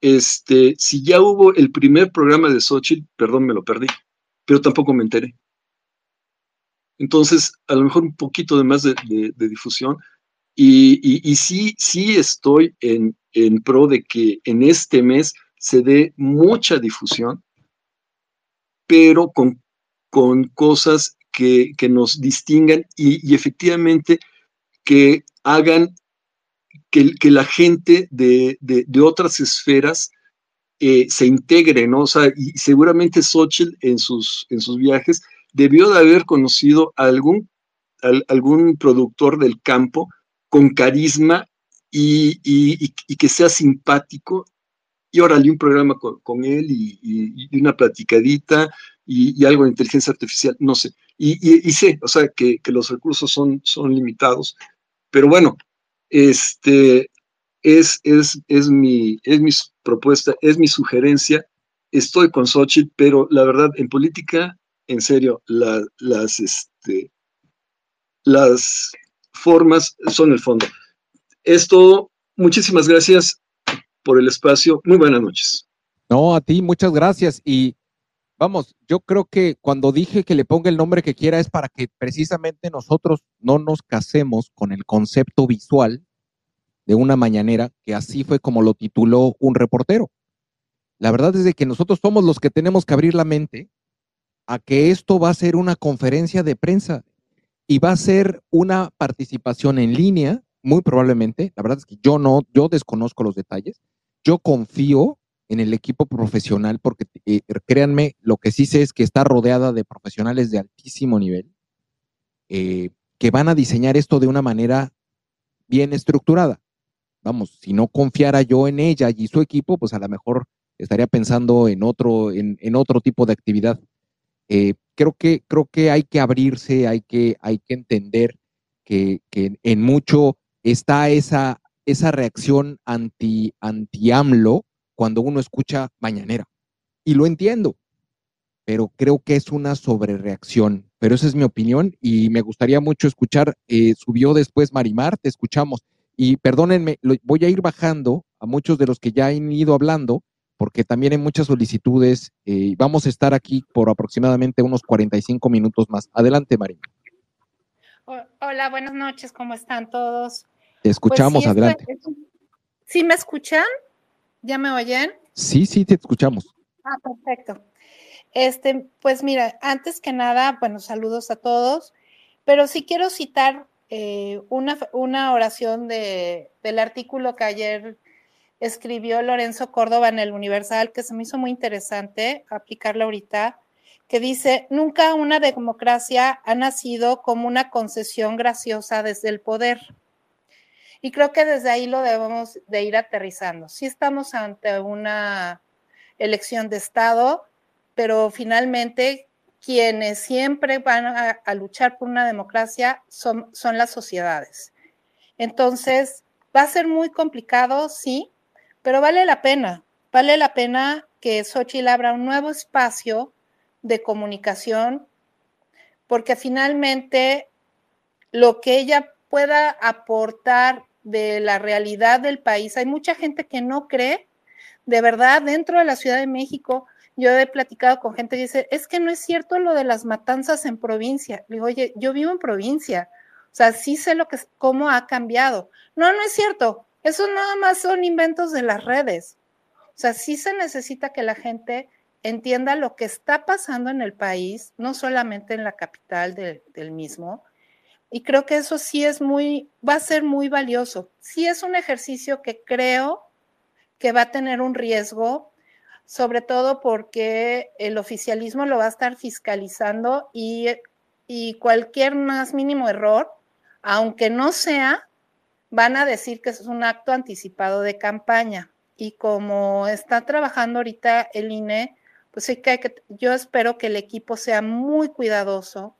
este, si ya hubo el primer programa de Xochitl, perdón, me lo perdí, pero tampoco me enteré. Entonces, a lo mejor un poquito de más de, difusión. Y, sí, sí estoy en, en pro de que en este mes se dé mucha difusión, pero con, con cosas que, que nos distingan y, y, efectivamente que hagan que, que la gente de, de, otras esferas eh, se integre, ¿no? O sea, y seguramente Xochitl en sus, en sus viajes debió de haber conocido a algún, algún productor del campo con carisma y, que sea simpático. Y órale, un programa con, él y, una platicadita y, algo de inteligencia artificial, no sé. Y, sé, o sea, que, los recursos son, son limitados. Pero bueno, este, es, es, es, mi, es mi propuesta, es mi sugerencia. Estoy con Xochitl, pero la verdad, en política, en serio, las, este, las formas son el fondo. Esto, muchísimas gracias por el espacio. Muy buenas noches. No, a ti, muchas gracias. Vamos, yo creo que cuando dije que le ponga el nombre que quiera es para que precisamente nosotros no nos casemos con el concepto visual de una mañanera, que así fue como lo tituló un reportero. La verdad es de que nosotros somos los que tenemos que abrir la mente a que esto va a ser una conferencia de prensa y va a ser una participación en línea, muy probablemente. La verdad es que yo no, yo desconozco los detalles. Yo confío en el equipo profesional porque eh, créanme, lo que sí sé es que está rodeada de profesionales de altísimo nivel eh, que van a diseñar esto de una manera bien estructurada vamos, si no confiara yo en ella y su equipo, pues a lo mejor estaría pensando en otro, en, otro tipo de actividad. Eh, creo, que, creo que hay que abrirse, hay que, hay que entender que, en mucho está esa, esa reacción anti, anti AMLO cuando uno escucha mañanera. Y lo entiendo, pero creo que es una sobrereacción. Pero esa es mi opinión y me gustaría mucho escuchar. Eh, subió después Marimar, te escuchamos. Y perdónenme, voy a ir bajando a muchos de los que ya han ido hablando, porque también hay muchas solicitudes. Eh, vamos a estar aquí por aproximadamente unos 45 minutos más. Adelante, María. Hola, buenas noches, ¿cómo están todos? Te pues escuchamos, adelante. ¿Sí me escuchan? ¿Ya me oyen? Sí, sí, te escuchamos. Ah, perfecto. Este, pues mira, antes que nada, bueno, saludos a todos, pero sí quiero citar eh, una, una, oración de, del artículo que ayer escribió Lorenzo Córdoba en el Universal, que se me hizo muy interesante aplicarla ahorita, que dice, nunca una democracia ha nacido como una concesión graciosa desde el poder. Y creo que desde ahí lo debemos de ir aterrizando. Sí estamos ante una elección de Estado, pero finalmente quienes siempre van a, luchar por una democracia son, son las sociedades. Entonces, va a ser muy complicado, sí, pero vale la pena. Vale la pena que Xochitl abra un nuevo espacio de comunicación, porque finalmente lo que ella pueda aportar de la realidad del país, hay mucha gente que no cree, de verdad, dentro de la Ciudad de México, yo he platicado con gente que dice, es que no es cierto lo de las matanzas en provincia. Le digo, oye, yo vivo en provincia, o sea, sí sé lo que, cómo ha cambiado. No, no es cierto, eso nada más son inventos de las redes. O sea, sí se necesita que la gente entienda lo que está pasando en el país, no solamente en la capital del mismo. Y creo que eso sí es muy, va a ser muy valioso. Sí es un ejercicio que creo que va a tener un riesgo sobre todo porque el oficialismo lo va a estar fiscalizando y, cualquier más mínimo error, aunque no sea, van a decir que es un acto anticipado de campaña. Y como está trabajando ahorita el INE, pues sí que, que yo espero que el equipo sea muy cuidadoso,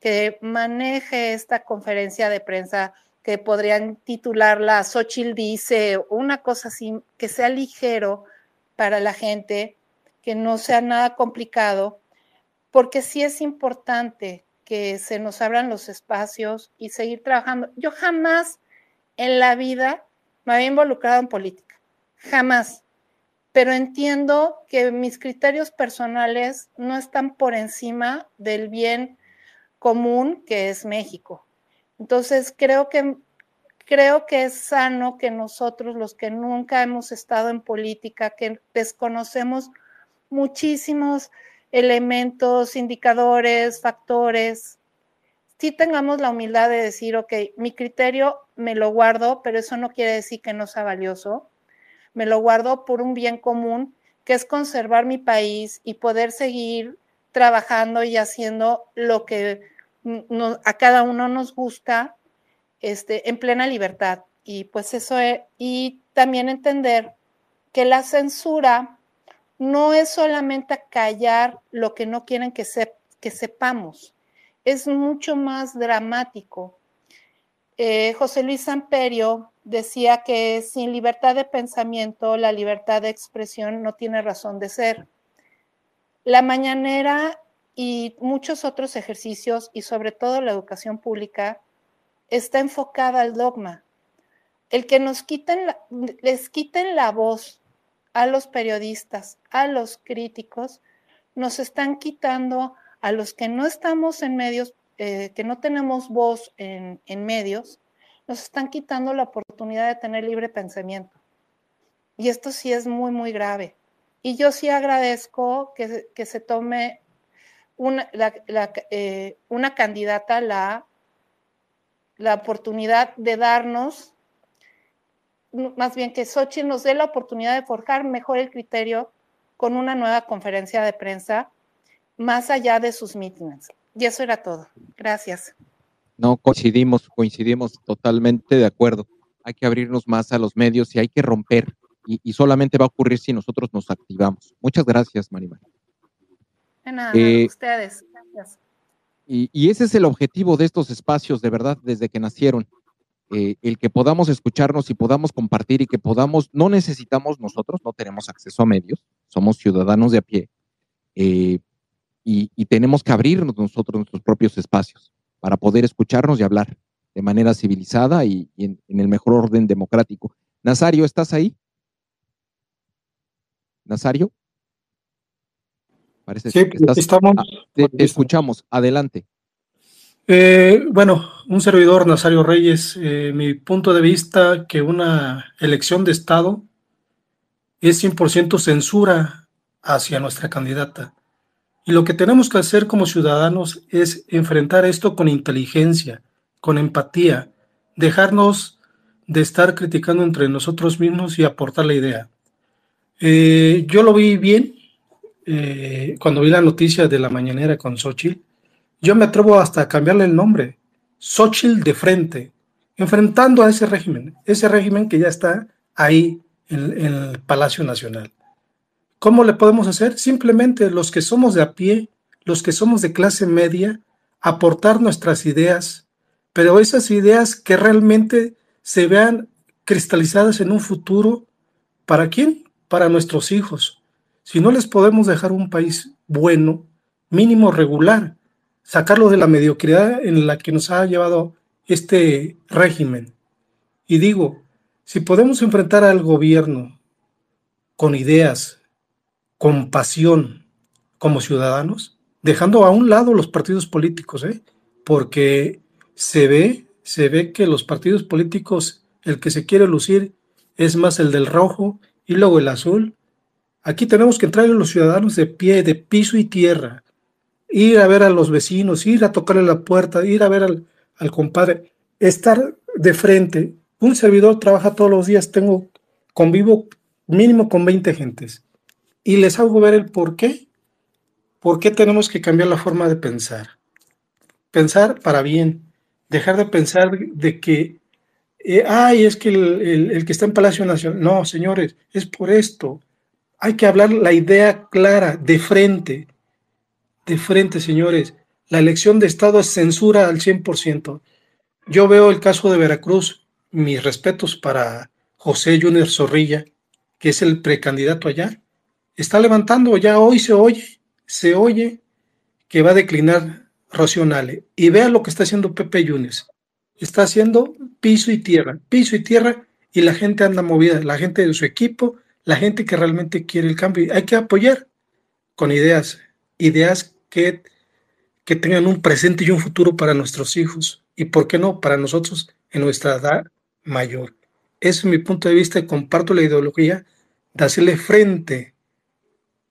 que maneje esta conferencia de prensa que podrían titularla Xochitl dice, una cosa así, que sea ligero, para la gente, que no sea nada complicado, porque sí es importante que se nos abran los espacios y seguir trabajando. Yo jamás en la vida me había involucrado en política, jamás, pero entiendo que mis criterios personales no están por encima del bien común que es México. Entonces, creo que creo que es sano que nosotros, los que nunca hemos estado en política, que desconocemos muchísimos elementos, indicadores, factores, sí tengamos la humildad de decir, ok, mi criterio me lo guardo, pero eso no quiere decir que no sea valioso. Me lo guardo por un bien común que es conservar mi país y poder seguir trabajando y haciendo lo que a cada uno nos gusta este, en plena libertad. Y pues eso es, y también entender que la censura no es solamente callar lo que no quieren que, que sepamos, es mucho más dramático. Eh, José Luis Samperio decía que sin libertad de pensamiento, la libertad de expresión no tiene razón de ser. La mañanera y muchos otros ejercicios, y sobre todo la educación pública, está enfocada al dogma. El que nos quiten, les quiten la voz a los periodistas, a los críticos, nos están quitando a los que no estamos en medios, eh, que no tenemos voz en, medios, nos están quitando la oportunidad de tener libre pensamiento. Y esto sí es muy, muy grave. Y yo sí agradezco que, se tome una, eh, una candidata la, la oportunidad de darnos, más bien que Xochitl nos dé la oportunidad de forjar mejor el criterio con una nueva conferencia de prensa más allá de sus mítines. Y eso era todo. Gracias. No, coincidimos, coincidimos totalmente de acuerdo. Hay que abrirnos más a los medios y hay que romper. Y, solamente va a ocurrir si nosotros nos activamos. Muchas gracias, Maribel. De nada, eh, ustedes. Gracias. Y, ese es el objetivo de estos espacios, de verdad, desde que nacieron. Eh, el que podamos escucharnos y podamos compartir y que podamos, no necesitamos nosotros, no tenemos acceso a medios, somos ciudadanos de a pie, eh, y, tenemos que abrirnos nosotros nuestros propios espacios para poder escucharnos y hablar de manera civilizada y, en, el mejor orden democrático. Nazario, ¿estás ahí? Nazario. Parece sí, que estamos. Te, escuchamos, adelante. Eh, bueno, un servidor, Nazario Reyes, eh, mi punto de vista que una elección de Estado es 100% censura hacia nuestra candidata. Y lo que tenemos que hacer como ciudadanos es enfrentar esto con inteligencia, con empatía, dejarnos de estar criticando entre nosotros mismos y aportar la idea. Eh, yo lo vi bien eh, cuando vi la noticia de la mañanera con Xochitl. Yo me atrevo hasta a cambiarle el nombre. Xochitl de frente, enfrentando a ese régimen, ese régimen que ya está ahí en el Palacio Nacional. ¿Cómo le podemos hacer? Simplemente los que somos de a pie, los que somos de clase media, aportar nuestras ideas, pero esas ideas que realmente se vean cristalizadas en un futuro, ¿para quién? Para nuestros hijos. Si no les podemos dejar un país bueno, mínimo regular, sacarlo de la mediocridad en la que nos ha llevado este régimen. Y digo, si podemos enfrentar al gobierno con ideas, compasión como ciudadanos, dejando a un lado los partidos políticos, ¿eh? porque se ve, se ve que los partidos políticos, el que se quiere lucir es más el del rojo y luego el azul. Aquí tenemos que entrar a los ciudadanos de pie, de piso y tierra, ir a ver a los vecinos, ir a tocarle la puerta, ir a ver al, al compadre, estar de frente. Un servidor trabaja todos los días, tengo, convivo mínimo con 20 gentes y les hago ver el por qué. ¿Por qué tenemos que cambiar la forma de pensar? Pensar para bien, dejar de pensar de que, eh, ay, es que el, que está en Palacio Nacional, no, señores, es por esto. Hay que hablar la idea clara, de frente, de frente, señores. La elección de Estado es censura al 100%. Yo veo el caso de Veracruz, mis respetos para José Junior Zorrilla, que es el precandidato allá está levantando, ya hoy se oye, se oye que va a declinar Rocío Y vea lo que está haciendo Pepe Yunes. Está haciendo piso y tierra, piso y tierra, y la gente anda movida, la gente de su equipo, la gente que realmente quiere el cambio. Hay que apoyar con ideas, ideas que, que tengan un presente y un futuro para nuestros hijos. Y por qué no, para nosotros en nuestra edad mayor. Ese es mi punto de vista y comparto la ideología de hacerle frente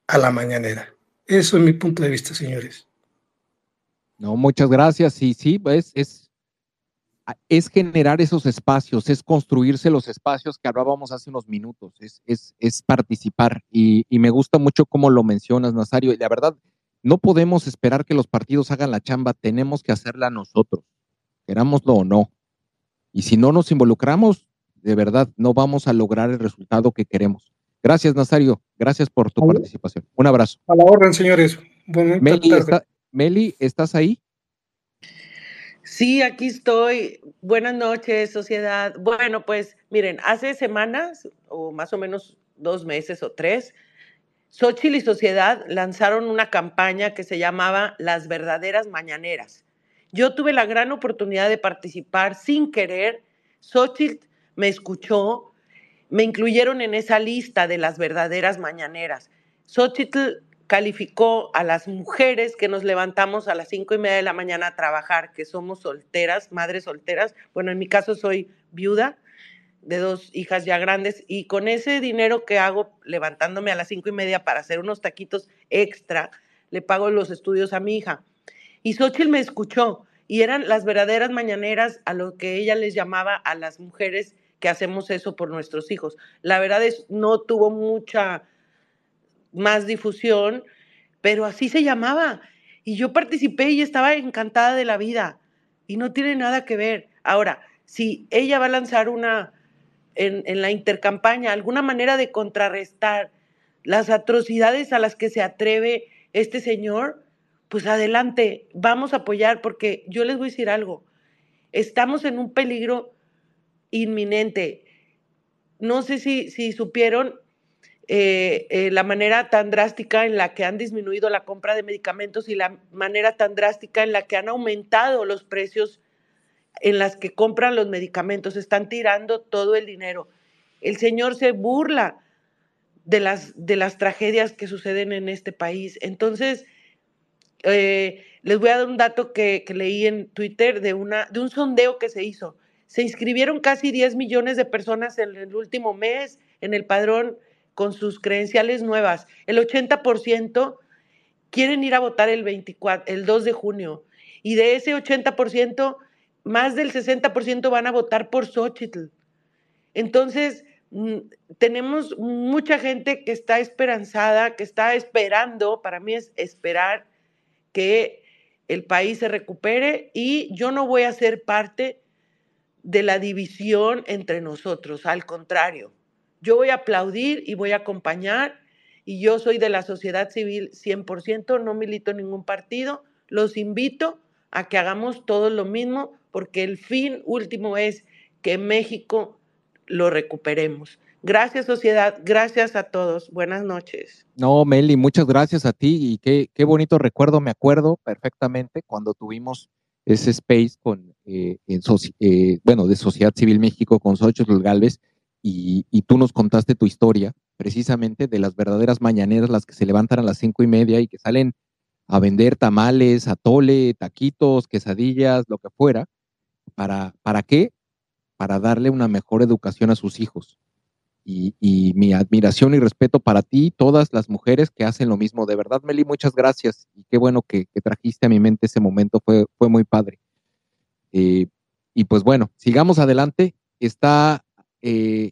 a la mañanera. Eso es mi punto de vista, señores. No, muchas gracias. Sí, sí, es, es es generar esos espacios, es construirse los espacios que hablábamos hace unos minutos, es, es, es participar. Y, y, me gusta mucho cómo lo mencionas, Nazario. Y la verdad, no podemos esperar que los partidos hagan la chamba, tenemos que hacerla nosotros, querámoslo o no. Y si no nos involucramos, de verdad, no vamos a lograr el resultado que queremos. Gracias, Nazario. Gracias por tu participación. Un abrazo. A la orden, señores. Meli, Meli, ¿estás ahí? Sí, aquí estoy. Buenas noches, sociedad. Bueno, pues miren, hace semanas, o más o menos dos meses o tres, Xochitl y Sociedad lanzaron una campaña que se llamaba Las Verdaderas Mañaneras. Yo tuve la gran oportunidad de participar sin querer. Xochitl me escuchó, me incluyeron en esa lista de las verdaderas mañaneras. Xochitl calificó a las mujeres que nos levantamos a las cinco y media de la mañana a trabajar, que somos solteras, madres solteras. Bueno, en mi caso soy viuda de dos hijas ya grandes y con ese dinero que hago levantándome a las cinco y media para hacer unos taquitos extra, le pago los estudios a mi hija. Y Xochitl me escuchó y eran las verdaderas mañaneras a lo que ella les llamaba a las mujeres que hacemos eso por nuestros hijos. La verdad es, no tuvo mucha más difusión, pero así se llamaba. Y yo participé y estaba encantada de la vida. Y no tiene nada que ver. Ahora, si ella va a lanzar una, en, la intercampaña, alguna manera de contrarrestar las atrocidades a las que se atreve este señor, pues adelante, vamos a apoyar, porque yo les voy a decir algo, estamos en un peligro inminente. No sé si supieron, eh, eh, la manera tan drástica en la que han disminuido la compra de medicamentos y la manera tan drástica en la que han aumentado los precios en las que compran los medicamentos, están tirando todo el dinero. El Señor se burla de las, de las tragedias que suceden en este país. Entonces, eh, les voy a dar un dato que, que, leí en Twitter de, una, de un sondeo que se hizo. Se inscribieron casi 10 millones de personas en el último mes en el padrón con sus credenciales nuevas. El 80% quieren ir a votar el, 24, el 2 de junio. Y de ese 80%, más del 60% van a votar por Xochitl. Entonces, mm, tenemos mucha gente que está esperanzada, que está esperando, para mí es esperar que el país se recupere y yo no voy a ser parte de la división entre nosotros, al contrario, yo voy a aplaudir y voy a acompañar y yo soy de la sociedad civil 100%, no milito en ningún partido. Los invito a que hagamos todo lo mismo porque el fin último es que México lo recuperemos. Gracias sociedad, gracias a todos. Buenas noches. No, Meli, muchas gracias a ti y qué, qué bonito recuerdo, me acuerdo perfectamente cuando tuvimos ese space con, eh, en, eh, bueno, de Sociedad Civil México con Xochitl Galvez y, tú nos contaste tu historia precisamente de las verdaderas mañaneras, las que se levantan a las cinco y media y que salen a vender tamales, atole, taquitos, quesadillas, lo que fuera. ¿Para, para qué? Para darle una mejor educación a sus hijos. Y, mi admiración y respeto para ti todas las mujeres que hacen lo mismo. De verdad, Meli, muchas gracias. Y qué bueno que, trajiste a mi mente ese momento, fue, fue muy padre. Eh, y pues bueno, sigamos adelante. Está eh,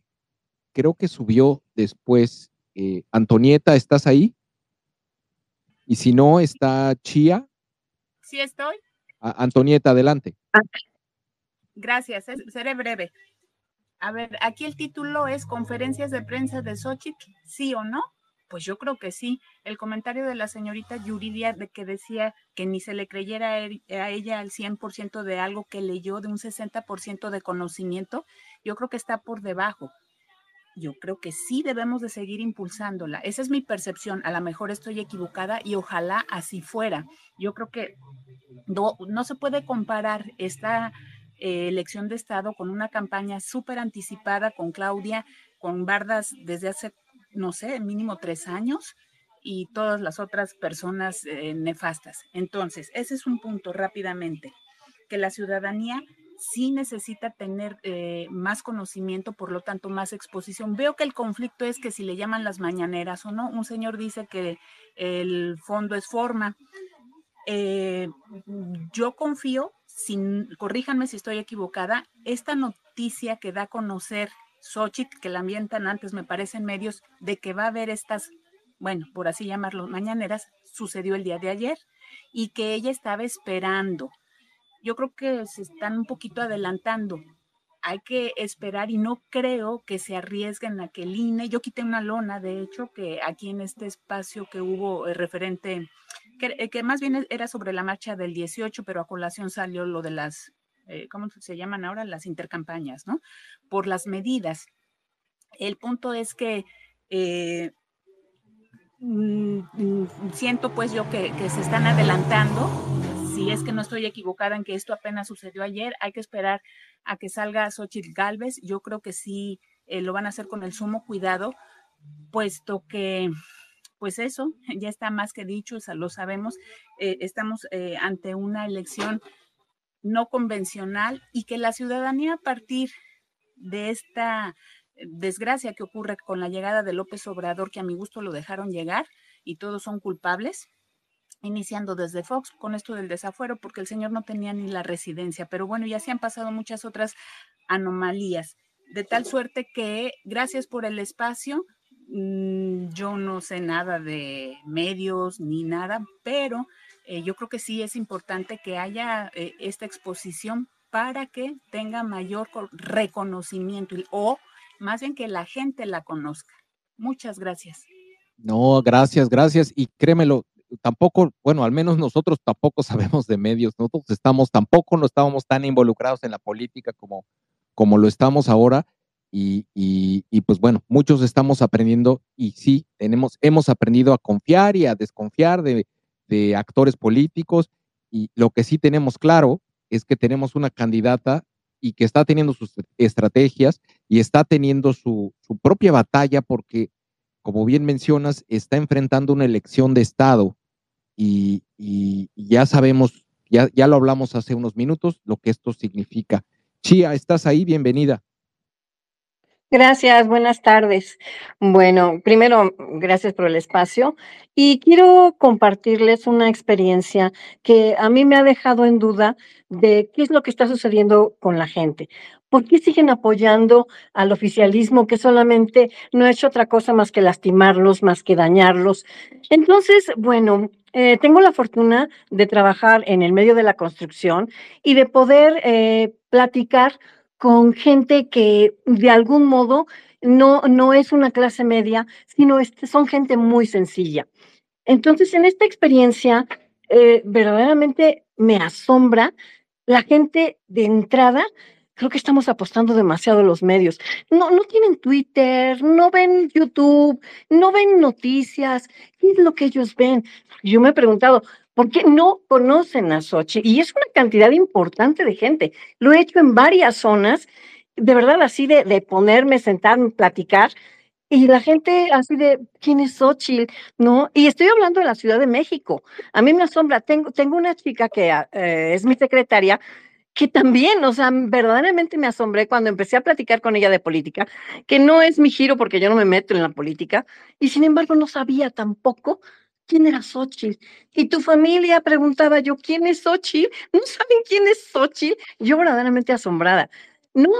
creo que subió después. Eh, Antonieta, ¿estás ahí? Y si no, está Chía. Sí, estoy. Antonieta, adelante. Gracias, seré breve. A ver, aquí el título es Conferencias de prensa de Xochitl, ¿sí o no? Pues yo creo que sí. El comentario de la señorita Yuridia de que decía que ni se le creyera a ella al 100% de algo que leyó, de un 60% de conocimiento, yo creo que está por debajo yo creo que sí debemos de seguir impulsándola. Esa es mi percepción. A lo mejor estoy equivocada y ojalá así fuera. Yo creo que no, no se puede comparar esta eh, elección de Estado con una campaña súper anticipada con Claudia, con Bardas desde hace, no sé, mínimo tres años y todas las otras personas eh, nefastas. Entonces, ese es un punto rápidamente, que la ciudadanía sí necesita tener eh, más conocimiento, por lo tanto, más exposición. Veo que el conflicto es que si le llaman las mañaneras o no, un señor dice que el fondo es forma. Eh, yo confío sin, corríjanme si estoy equivocada, esta noticia que da a conocer Xochitl, que la ambientan antes, me parece, en medios, de que va a haber estas, bueno, por así llamarlo, mañaneras, sucedió el día de ayer y que ella estaba esperando. Yo creo que se están un poquito adelantando. Hay que esperar y no creo que se arriesguen a que el INE, yo quité una lona, de hecho, que aquí en este espacio que hubo eh, referente, que, eh, que, más bien era sobre la marcha del 18, pero a colación salió lo de las, eh, ¿cómo se llaman ahora? Las intercampañas, ¿no? Por las medidas. El punto es que Mm, mm, siento pues yo que, se están adelantando. Si es que no estoy equivocada en que esto apenas sucedió ayer, hay que esperar a que salga Xochitl Galvez. Yo creo que sí eh, lo van a hacer con el sumo cuidado, puesto que, pues eso, ya está más que dicho, lo sabemos. Eh, estamos eh, ante una elección no convencional y que la ciudadanía a partir de esta desgracia que ocurre con la llegada de López Obrador, que a mi gusto lo dejaron llegar y todos son culpables, iniciando desde Fox con esto del desafuero, porque el señor no tenía ni la residencia, pero bueno, ya se han pasado muchas otras anomalías, de tal suerte que gracias por el espacio, mm, yo no sé nada de medios ni nada, pero eh, yo creo que sí es importante que haya eh, esta exposición para que tenga mayor reconocimiento o más bien que la gente la conozca. Muchas gracias. No, gracias, gracias. Y créemelo, tampoco, bueno, al menos nosotros tampoco sabemos de medios, nosotros estamos, tampoco no estábamos tan involucrados en la política como, como lo estamos ahora. Y, y, pues bueno, muchos estamos aprendiendo y sí, tenemos, hemos aprendido a confiar y a desconfiar de, de actores políticos. Y lo que sí tenemos claro es que tenemos una candidata y que está teniendo sus estrategias y está teniendo su, propia batalla porque, como bien mencionas, está enfrentando una elección de Estado y, ya sabemos, ya, ya lo hablamos hace unos minutos, lo que esto significa. Chia, ¿estás ahí? Bienvenida. Gracias, buenas tardes. Bueno, primero, gracias por el espacio y quiero compartirles una experiencia que a mí me ha dejado en duda de qué es lo que está sucediendo con la gente. ¿Por qué siguen apoyando al oficialismo que solamente no ha hecho otra cosa más que lastimarlos, más que dañarlos? Entonces, bueno, eh, tengo la fortuna de trabajar en el medio de la construcción y de poder eh, platicar con gente que de algún modo no, no es una clase media, sino son gente muy sencilla. Entonces, en esta experiencia, eh, verdaderamente me asombra la gente de entrada. Creo que estamos apostando demasiado los medios. No, no tienen Twitter, no ven YouTube, no ven noticias. ¿Qué es lo que ellos ven? Yo me he preguntado, ¿Por qué no conocen a Sochi? Y es una cantidad importante de gente. Lo he hecho en varias zonas, de verdad, así de, de ponerme, sentarme, platicar. Y la gente así de, ¿quién es Xochitl? ¿No? Y estoy hablando de la Ciudad de México. A mí me asombra, tengo, tengo una chica que eh, es mi secretaria, que también, o sea, verdaderamente me asombré cuando empecé a platicar con ella de política, que no es mi giro porque yo no me meto en la política, y sin embargo no sabía tampoco ¿Quién era Xochitl? Y tu familia preguntaba yo, ¿quién es Xochitl? ¿No saben quién es Xochitl? Yo verdaderamente asombrada. No,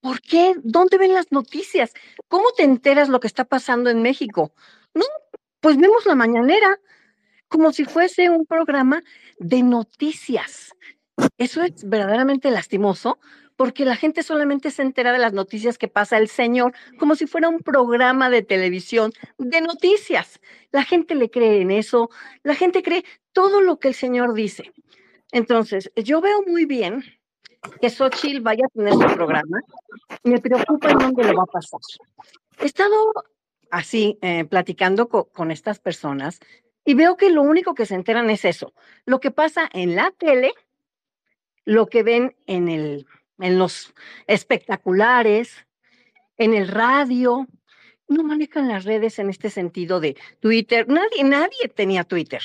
¿por qué? ¿Dónde ven las noticias? ¿Cómo te enteras lo que está pasando en México? No, pues vemos la mañanera como si fuese un programa de noticias. Eso es verdaderamente lastimoso porque la gente solamente se entera de las noticias que pasa el señor como si fuera un programa de televisión de noticias. La gente le cree en eso, la gente cree todo lo que el señor dice. Entonces, yo veo muy bien que Xochitl vaya a tener su programa. Me preocupa en dónde lo va a pasar. He estado así eh, platicando con estas personas y veo que lo único que se enteran es eso, lo que pasa en la tele, lo que ven en el en los espectaculares, en el radio. No manejan las redes en este sentido de Twitter. Nadie, nadie tenía Twitter.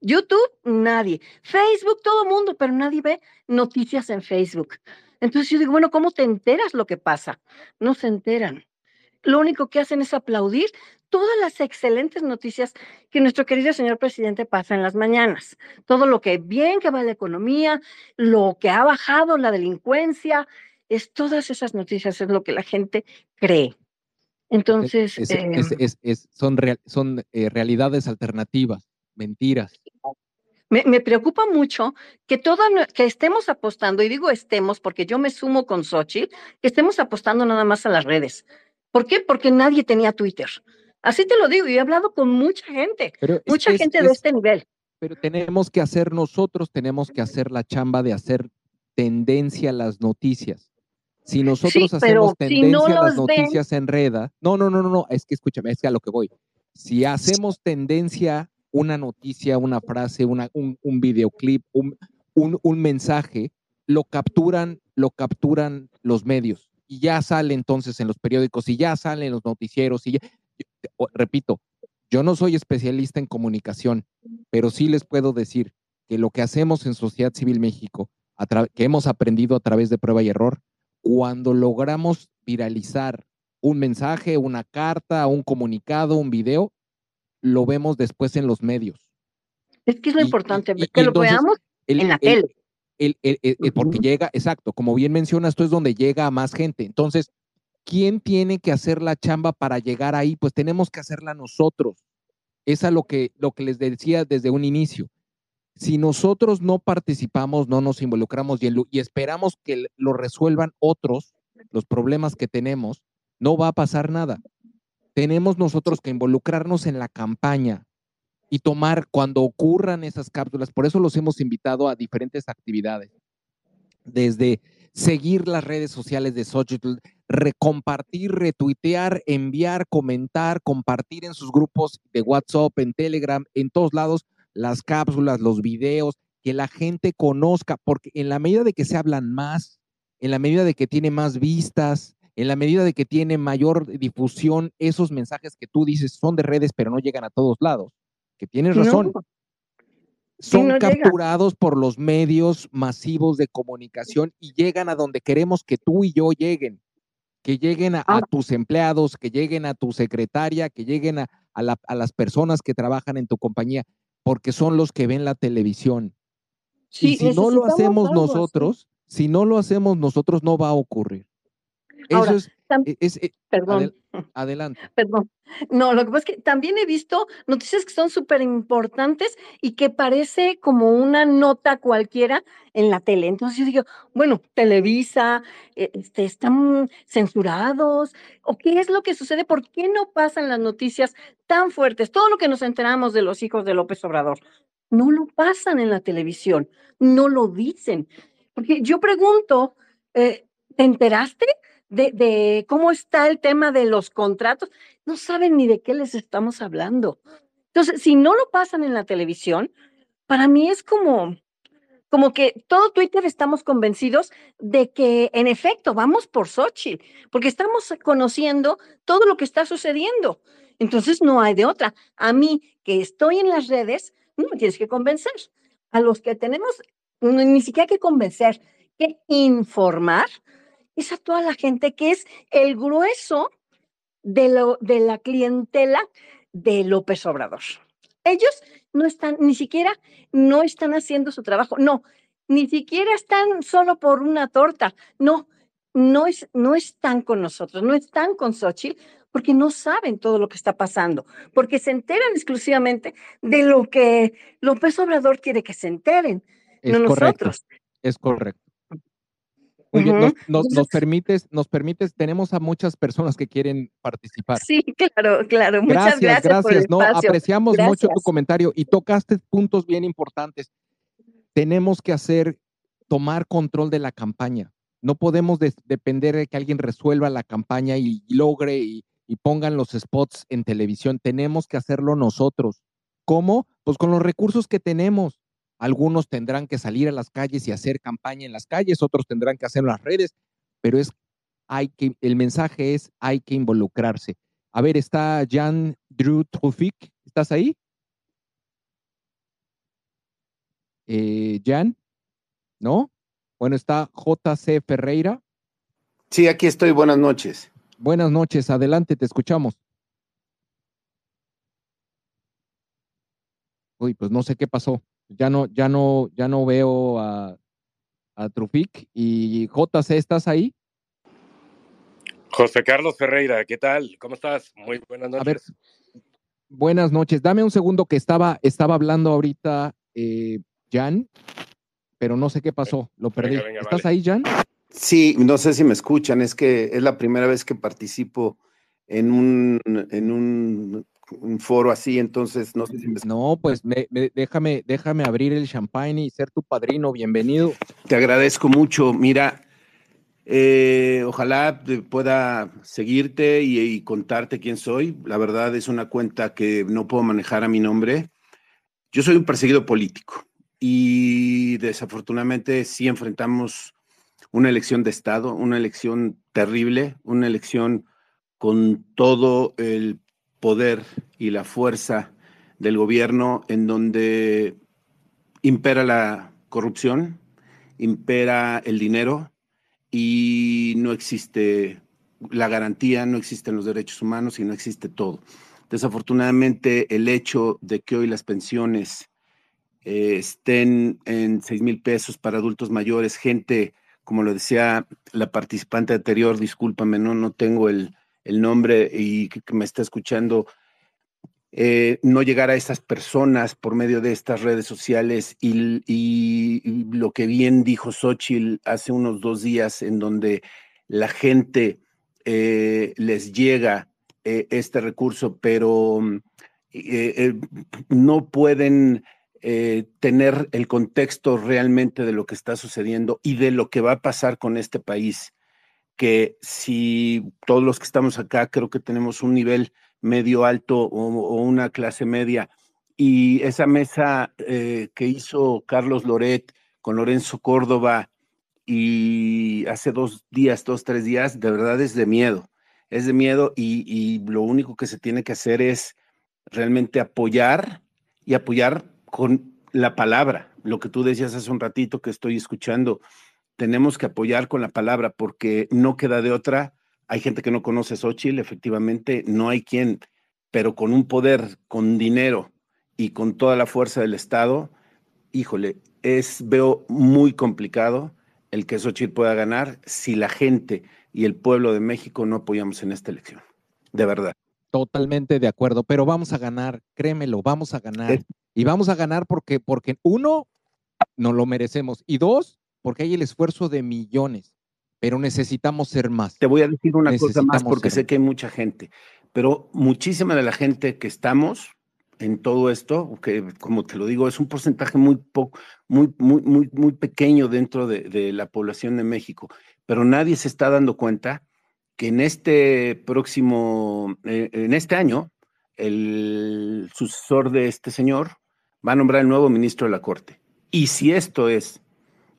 YouTube, nadie. Facebook, todo mundo, pero nadie ve noticias en Facebook. Entonces yo digo, bueno, ¿cómo te enteras lo que pasa? No se enteran. Lo único que hacen es aplaudir todas las excelentes noticias que nuestro querido señor presidente pasa en las mañanas. Todo lo que bien que va la economía, lo que ha bajado la delincuencia, es todas esas noticias es lo que la gente cree. Entonces, Es- eh, es- son real- son eh, realidades alternativas, mentiras. Me, me preocupa mucho que nue- que estemos apostando, y digo estemos porque yo me sumo con Xochitl, que estemos apostando nada más a las redes. ¿Por qué? Porque nadie tenía Twitter. Así te lo digo, y he hablado con mucha gente, Pero mucha es- gente de es- este nivel. Pero tenemos que hacer nosotros, tenemos que hacer la chamba de hacer tendencia a las noticias. Si nosotros Sí, hacemos pero si no tendencia a las ven- noticias en reda, no, no, no, no, no, es que escúchame, es que a lo que voy. Si hacemos tendencia, una noticia, una frase, una, un, un videoclip, un, un, un mensaje, lo capturan, lo capturan los medios y ya sale entonces en los periódicos y ya sale en los noticieros y ya, yo- repito, yo no soy especialista en comunicación, pero sí les puedo decir que lo que hacemos en Sociedad Civil México, que hemos aprendido a través de prueba y error, cuando logramos viralizar un mensaje, una carta, un comunicado, un video, lo vemos después en los medios. Es que es lo Y- importante, y- y que lo entonces, veamos el- en la el- tele. El- el- el- el- porque llega, exacto, como bien mencionas, esto es donde llega a más gente. Entonces, ¿quién tiene que hacer la chamba para llegar ahí? Pues tenemos que hacerla nosotros. Es a lo que, lo que les decía desde un inicio. Si nosotros no participamos, no nos involucramos y, y esperamos que lo resuelvan otros, los problemas que tenemos, no va a pasar nada. Tenemos nosotros que involucrarnos en la campaña y tomar cuando ocurran esas cápsulas. Por eso los hemos invitado a diferentes actividades. Desde seguir las redes sociales de Xochitl, recompartir, retuitear, enviar, comentar, compartir en sus grupos de WhatsApp, en Telegram, en todos lados, las cápsulas, los videos, que la gente conozca, porque en la medida de que se hablan más, en la medida de que tiene más vistas, en la medida de que tiene mayor difusión, esos mensajes que tú dices son de redes, pero no llegan a todos lados, que tienes razón. No, Son no capturados por los medios masivos de comunicación y llegan a donde queremos que tú y yo lleguen, que lleguen a, a Ahora- tus empleados, que lleguen a tu secretaria, que lleguen a, a la- a las personas que trabajan en tu compañía, porque son los que ven la televisión. Sí, y si no lo hacemos así. nosotros, si no lo hacemos nosotros, no va a ocurrir. Ahora, Eso es, e- es- e- perdón. adel- adelante. Perdón. No, lo que pasa es que también he visto noticias que son súper importantes y que parece como una nota cualquiera en la tele. Entonces yo digo, bueno, Televisa, eh, este, están censurados, o qué es lo que sucede, ¿por qué no pasan las noticias tan fuertes? Todo lo que nos enteramos de los hijos de López Obrador, no lo pasan en la televisión, no lo dicen. Porque yo pregunto, eh, ¿te enteraste? De, cómo está el tema de los contratos, no saben ni de qué les estamos hablando. Entonces, si no lo pasan en la televisión, para mí es como, como que todo Twitter estamos convencidos de que en efecto vamos por Xochitl, porque estamos conociendo todo lo que está sucediendo. Entonces no hay de otra. A mí que estoy en las redes, no me tienes que convencer. A los que tenemos, ni siquiera que convencer, que informar, es a toda la gente que es el grueso de, lo, de la clientela de López Obrador. Ellos no están, ni siquiera no están haciendo su trabajo, no, ni siquiera están solo por una torta, no, no, es, no están con nosotros, no están con Xochitl, porque no saben todo lo que está pasando, porque se enteran exclusivamente de lo que López Obrador quiere que se enteren, Es no correcto. nosotros. Es correcto. Muy bien, Ujú. nos, nos- nos permites, nos permites, tenemos a muchas personas que quieren participar. Sí, claro, claro. Muchas Gracias, gracias, por el gracias. No, espacio. apreciamos mucho tu Gracias. comentario y tocaste puntos bien importantes. Tenemos que hacer, tomar control de la campaña. No podemos depender de que alguien resuelva la campaña y, y logre y, y pongan los spots en televisión. Tenemos que hacerlo nosotros. ¿Cómo? Pues con los recursos que tenemos. Algunos tendrán que salir a las calles y hacer campaña en las calles, otros tendrán que hacerlo en las redes, pero es hay que, el mensaje es hay que involucrarse. A ver, está Jan Drew Trufik, ¿estás ahí? Eh, Jan, ¿no? Bueno, está JC Ferreira. Sí, aquí estoy. Buenas noches. Buenas noches, adelante, te escuchamos. Uy, pues no sé qué pasó. Ya no, ya no, ya no veo a, a Trufik. Y JC, ¿estás ahí? José Carlos Ferreira, ¿qué tal? ¿Cómo estás? Muy buenas noches. A ver, buenas noches. Dame un segundo que estaba, estaba hablando ahorita eh, Jan, pero no sé qué pasó, lo perdí. Venga, venga, ¿Estás vale. ahí, Jan? Sí, no sé si me escuchan, es que es la primera vez que participo en un, en un, un foro así, entonces no sé si me No, pues me- me- déjame, déjame abrir el champagne y ser tu padrino. Bienvenido. Te agradezco mucho. Mira, eh, ojalá pueda seguirte y, y contarte quién soy. La verdad es una cuenta que no puedo manejar a mi nombre. Yo soy un perseguido político y desafortunadamente sí enfrentamos una elección de Estado, una elección terrible, una elección con todo el poder y la fuerza del gobierno en donde impera la corrupción, impera el dinero y no existe la garantía, no existen los derechos humanos y no existe todo. Desafortunadamente, el hecho de que hoy las pensiones eh, estén en 6 mil pesos para adultos mayores, gente, como lo decía la participante anterior, discúlpame, no, no tengo el, el nombre y que, me está escuchando, eh, no llegar a esas personas por medio de estas redes sociales y, lo que bien dijo Xochitl hace unos dos días en donde la gente eh, les llega eh, este recurso, pero mm, no pueden tener el contexto realmente de lo que está sucediendo y de lo que va a pasar con este país que si todos los que estamos acá creo que tenemos un nivel medio alto o, una clase media, y esa mesa eh, que hizo Carlos Loret con Lorenzo Córdoba y hace dos días, dos, tres días, de verdad es de miedo, es de miedo y, y lo único que se tiene que hacer es realmente apoyar y apoyar con la palabra, lo que tú decías hace un ratito que estoy escuchando, tenemos que apoyar con la palabra porque no queda de otra. Hay gente que no conoce Xochitl, efectivamente, no hay quien, pero con un poder, con dinero y con toda la fuerza del Estado, híjole, es, veo muy complicado el que Xochitl pueda ganar si la gente y el pueblo de México no apoyamos en esta elección. De verdad. Totalmente de acuerdo, pero vamos a ganar, créemelo, vamos a ganar. Y vamos a ganar porque, porque uno, nos lo merecemos. Y dos, porque hay el esfuerzo de millones, pero necesitamos ser más. Te voy a decir una cosa más porque ser sé que hay mucha gente, pero muchísima de la gente que estamos en todo esto, que como te lo digo, es un porcentaje muy poco, muy, muy, muy, muy pequeño dentro de, de la población de México, pero nadie se está dando cuenta que en este próximo, eh, en este año, el sucesor de este señor va a nombrar el nuevo ministro de la Corte. Y si esto es,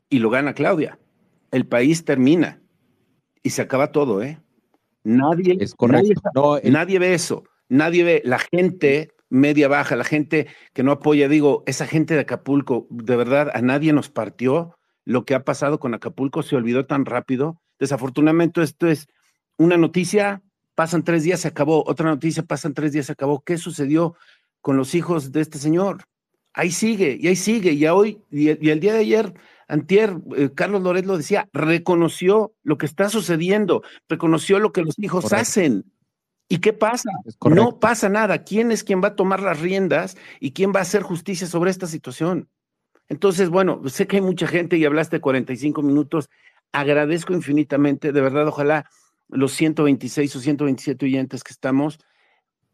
y lo gana Claudia, el país termina y se acaba todo, ¿eh? Nadie, Es correcto. nadie, No, el- nadie ve eso, nadie ve la gente media baja, la gente que no apoya, digo, esa gente de Acapulco, de verdad, a nadie nos partió lo que ha pasado con Acapulco, se olvidó tan rápido. Desafortunadamente esto es una noticia, pasan tres días, se acabó, otra noticia, pasan tres días, se acabó. ¿Qué sucedió con los hijos de este señor? Ahí sigue, y ahí sigue, y hoy, y, y el día de ayer, Antier, eh, Carlos Loret lo decía, reconoció lo que está sucediendo, reconoció lo que los hijos Correcto. hacen. ¿Y qué pasa? No pasa nada. ¿Quién es quien va a tomar las riendas y quién va a hacer justicia sobre esta situación? Entonces, bueno, sé que hay mucha gente y hablaste 45 minutos. Agradezco infinitamente, de verdad, ojalá los 126 o 127 oyentes que estamos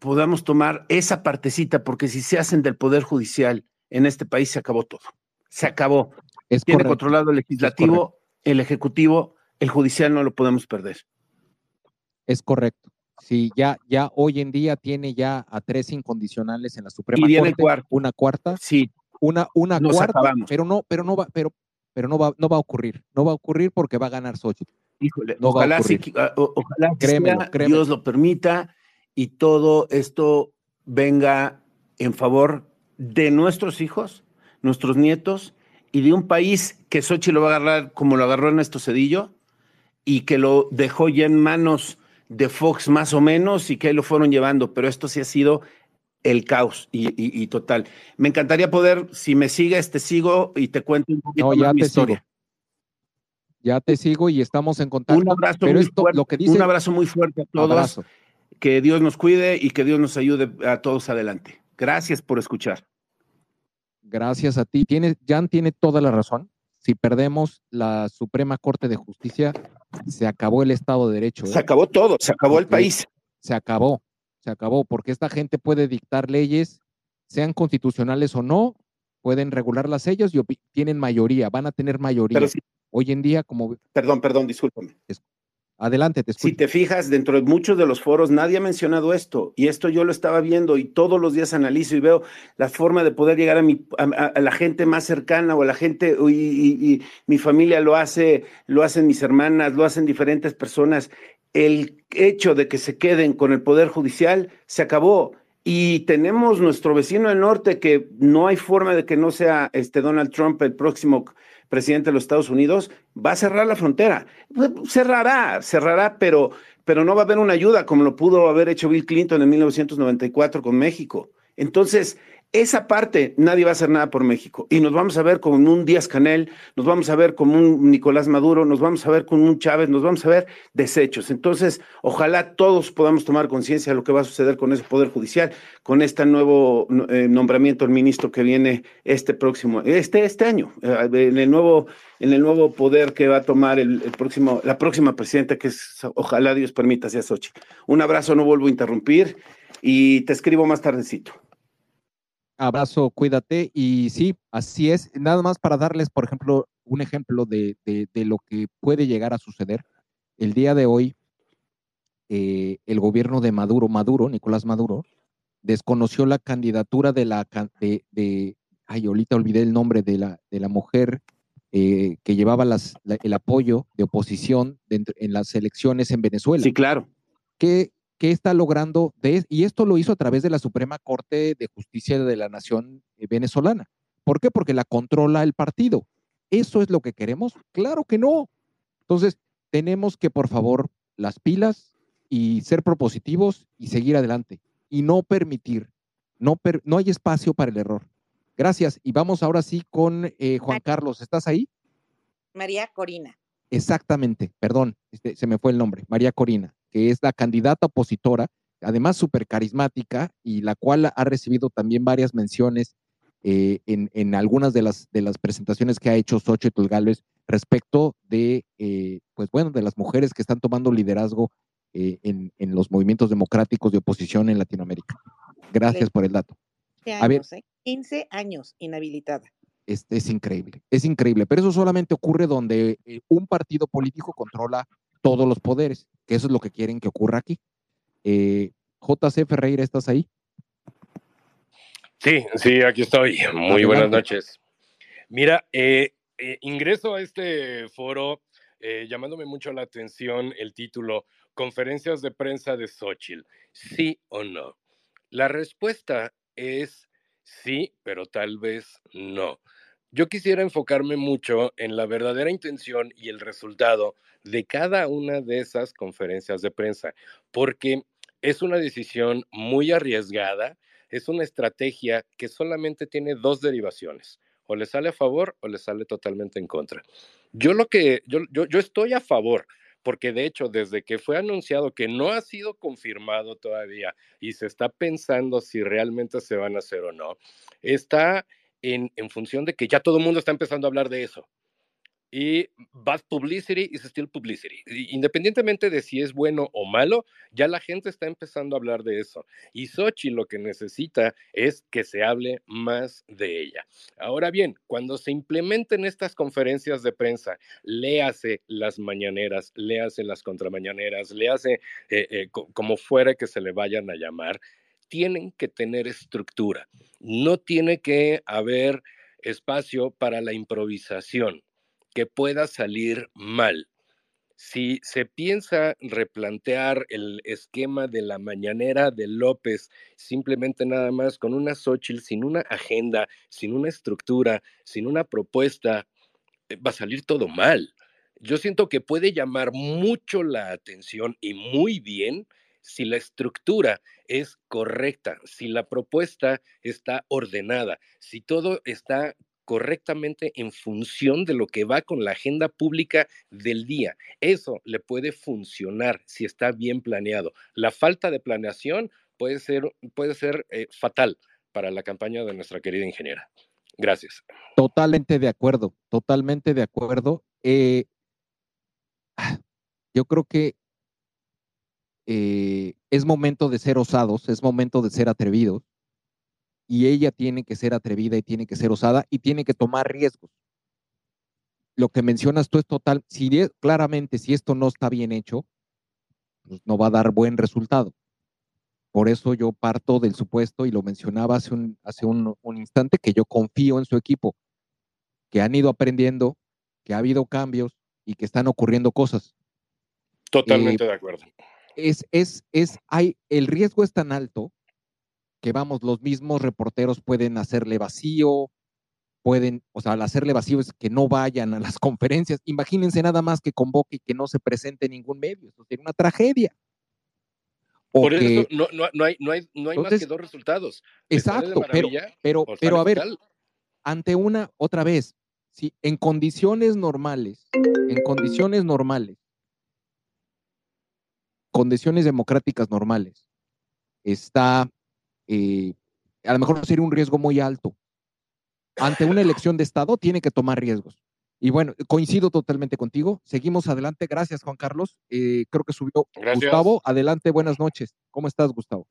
podamos tomar esa partecita, porque si se hacen del Poder Judicial en este país, se acabó todo. Se acabó. Es Tiene correcto. controlado el legislativo, el ejecutivo, el judicial no lo podemos perder. Es correcto. Sí, ya, ya hoy en día tiene ya a tres incondicionales en la Suprema Y Corte, cuarto. una cuarta, Sí, una, una Nos cuarta, acabamos. pero no, pero no va, pero, pero no va, no va a ocurrir, no va a ocurrir porque va a ganar Xochitl. Híjole, No ojalá, sí ah, ojalá que Créemelo, sea, créemelo. Dios lo permita y todo esto venga en favor de nuestros hijos, nuestros nietos y de un país que Xochitl lo va a agarrar como lo agarró Ernesto Cedillo y que lo dejó ya en manos de Fox más o menos y que ahí lo fueron llevando, pero esto sí ha sido el caos y, total. Me encantaría poder, si me sigues, te sigo y te cuento un poquito no, ya mi te historia. Sigo. Ya te sigo y estamos en contacto. Un abrazo, pero muy esto, fuerte, lo que dice, un abrazo muy fuerte a todos. Abrazo. Que Dios nos cuide y que Dios nos ayude a todos adelante. Gracias por escuchar. Gracias a ti. Tiene, Jan tiene toda la razón. Si perdemos la Suprema Corte de Justicia, se acabó el Estado de Derecho. ¿eh? Se acabó todo, se acabó el país. Se acabó, se acabó, porque esta gente puede dictar leyes, sean constitucionales o no, pueden regularlas ellos y tienen mayoría, van a tener mayoría. Pero si, Hoy en día, como... perdón, perdón, discúlpame. Adelante, te escucho. Si te fijas, dentro de muchos de los foros nadie ha mencionado esto, y esto yo lo estaba viendo y todos los días analizo y veo la forma de poder llegar a, mi, a, a la gente más cercana o a la gente, y, y, y, mi familia lo hace, lo hacen mis hermanas, lo hacen diferentes personas. El hecho de que se queden con el Poder Judicial se acabó. Y tenemos nuestro vecino del norte que no hay forma de que no sea este Donald Trump el próximo presidente de los Estados Unidos, va a cerrar la frontera. Cerrará, cerrará, pero, pero no va a haber una ayuda como lo pudo haber hecho Bill Clinton en 1994 con México. Entonces, esa parte nadie va a hacer nada por México. Y nos vamos a ver como un Díaz Canel, nos vamos a ver como un Nicolás Maduro, nos vamos a ver con un Chávez, nos vamos a ver desechos. Entonces, ojalá todos podamos tomar conciencia de lo que va a suceder con ese Poder Judicial, con este nuevo eh, nombramiento del ministro que viene este próximo, este, este año, eh, en el nuevo, en el nuevo poder que va a tomar el, próximo, la próxima presidenta, que es, ojalá Dios permita, sea Sochi. Un abrazo, no vuelvo a interrumpir y te escribo más tardecito. Abrazo, cuídate. Y sí, así es. Nada más para darles, por ejemplo, un ejemplo de, de, de lo que puede llegar a suceder. El día de hoy, eh, el gobierno de Maduro, Maduro, Nicolás Maduro, desconoció la candidatura de la, de, de ay, ahorita olvidé el nombre de la, de la mujer eh, que llevaba las, la, el apoyo de oposición en las elecciones en Venezuela. Sí, claro. Que ¿Qué está logrando? De, y esto lo hizo a través de la Suprema Corte de Justicia de la Nación eh, venezolana. ¿Por qué? Porque la controla el partido. ¿Eso es lo que queremos? Claro que no. Entonces, tenemos que, por favor, las pilas y ser propositivos y seguir adelante. Y no permitir, no, per, no hay espacio para el error. Gracias. Y vamos ahora sí con eh, Juan Carlos. ¿Estás ahí? María Corina. Exactamente, perdón, este, se me fue el nombre, María Corina, que es la candidata opositora, además súper carismática y la cual ha recibido también varias menciones eh, en, en, algunas de las, de las presentaciones que ha hecho Xochitl Gálvez respecto de, eh, pues bueno, de las mujeres que están tomando liderazgo eh, en, en, los movimientos democráticos de oposición en Latinoamérica. Gracias por el dato. Años, a ver, 15 años inhabilitada. Es, es, increíble, es increíble, pero eso solamente ocurre donde un partido político controla todos los poderes, que eso es lo que quieren que ocurra aquí. Eh, JC Ferreira, ¿estás ahí? Sí, sí, aquí estoy. Muy Adelante. buenas noches. Mira, eh, ingreso a este foro llamándome mucho la atención el título Conferencias de prensa de Xochitl, sí o no. La respuesta es sí, pero tal vez no. Yo quisiera enfocarme mucho en la verdadera intención y el resultado de cada una de esas conferencias de prensa, porque es una decisión muy arriesgada, es una estrategia que solamente tiene dos derivaciones, o le sale a favor o le sale totalmente en contra. Yo lo que yo, yo, yo estoy a favor, porque de hecho desde que fue anunciado que no ha sido confirmado todavía y se está pensando si realmente se van a hacer o no, está en, función de que ya todo el mundo está empezando a hablar de eso. Y bad publicity is still publicity. Independientemente de si es bueno o malo, ya la gente está empezando a hablar de eso. Y Sochi lo que necesita es que se hable más de ella. Ahora bien, cuando se implementen estas conferencias de prensa, léase las mañaneras, léase las contramañaneras, léase eh, eh, como fuera que se le vayan a llamar, tienen que tener estructura. No tiene que haber espacio para la improvisación que pueda salir mal. Si se piensa replantear el esquema de la mañanera de López, simplemente nada más con una Xochitl, sin una agenda, sin una estructura, sin una propuesta, va a salir todo mal. Yo siento que puede llamar mucho la atención y muy bien si la estructura es correcta, si la propuesta está ordenada, si todo está correctamente en función de lo que va con la agenda pública del día. Eso le puede funcionar si está bien planeado. La falta de planeación puede ser, puede ser eh, fatal para la campaña de nuestra querida ingeniera. Gracias. Totalmente de acuerdo, totalmente de acuerdo. Eh, yo creo que eh, es momento de ser osados, es momento de ser atrevidos, y ella tiene que ser atrevida y tiene que ser osada y tiene que tomar riesgos. Lo que mencionas tú es total, si claramente si esto no está bien hecho, pues no va a dar buen resultado. Por eso yo parto del supuesto, y lo mencionaba hace un, instante, que yo confío en su equipo, que han ido aprendiendo, que ha habido cambios y que están ocurriendo cosas. Totalmente eh, de acuerdo. Es, es, es, hay, el riesgo es tan alto que vamos, los mismos reporteros pueden hacerle vacío, pueden, o sea, al hacerle vacío es que no vayan a las conferencias. Imagínense nada más que convoque y que no se presente ningún medio. Eso sería una tragedia. Por eso no, no, hay, no hay, no hay más que dos resultados. Exacto, pero, pero, pero a ver, ante una, otra vez, si en condiciones normales, en condiciones normales, condiciones democráticas normales, está eh, a lo mejor sería un riesgo muy alto. Ante una elección de Estado tiene que tomar riesgos. Y bueno, coincido totalmente contigo. Seguimos adelante. Gracias, Juan Carlos. Eh, creo que subió Gustavo. Adelante, buenas noches. ¿Cómo estás, Gustavo?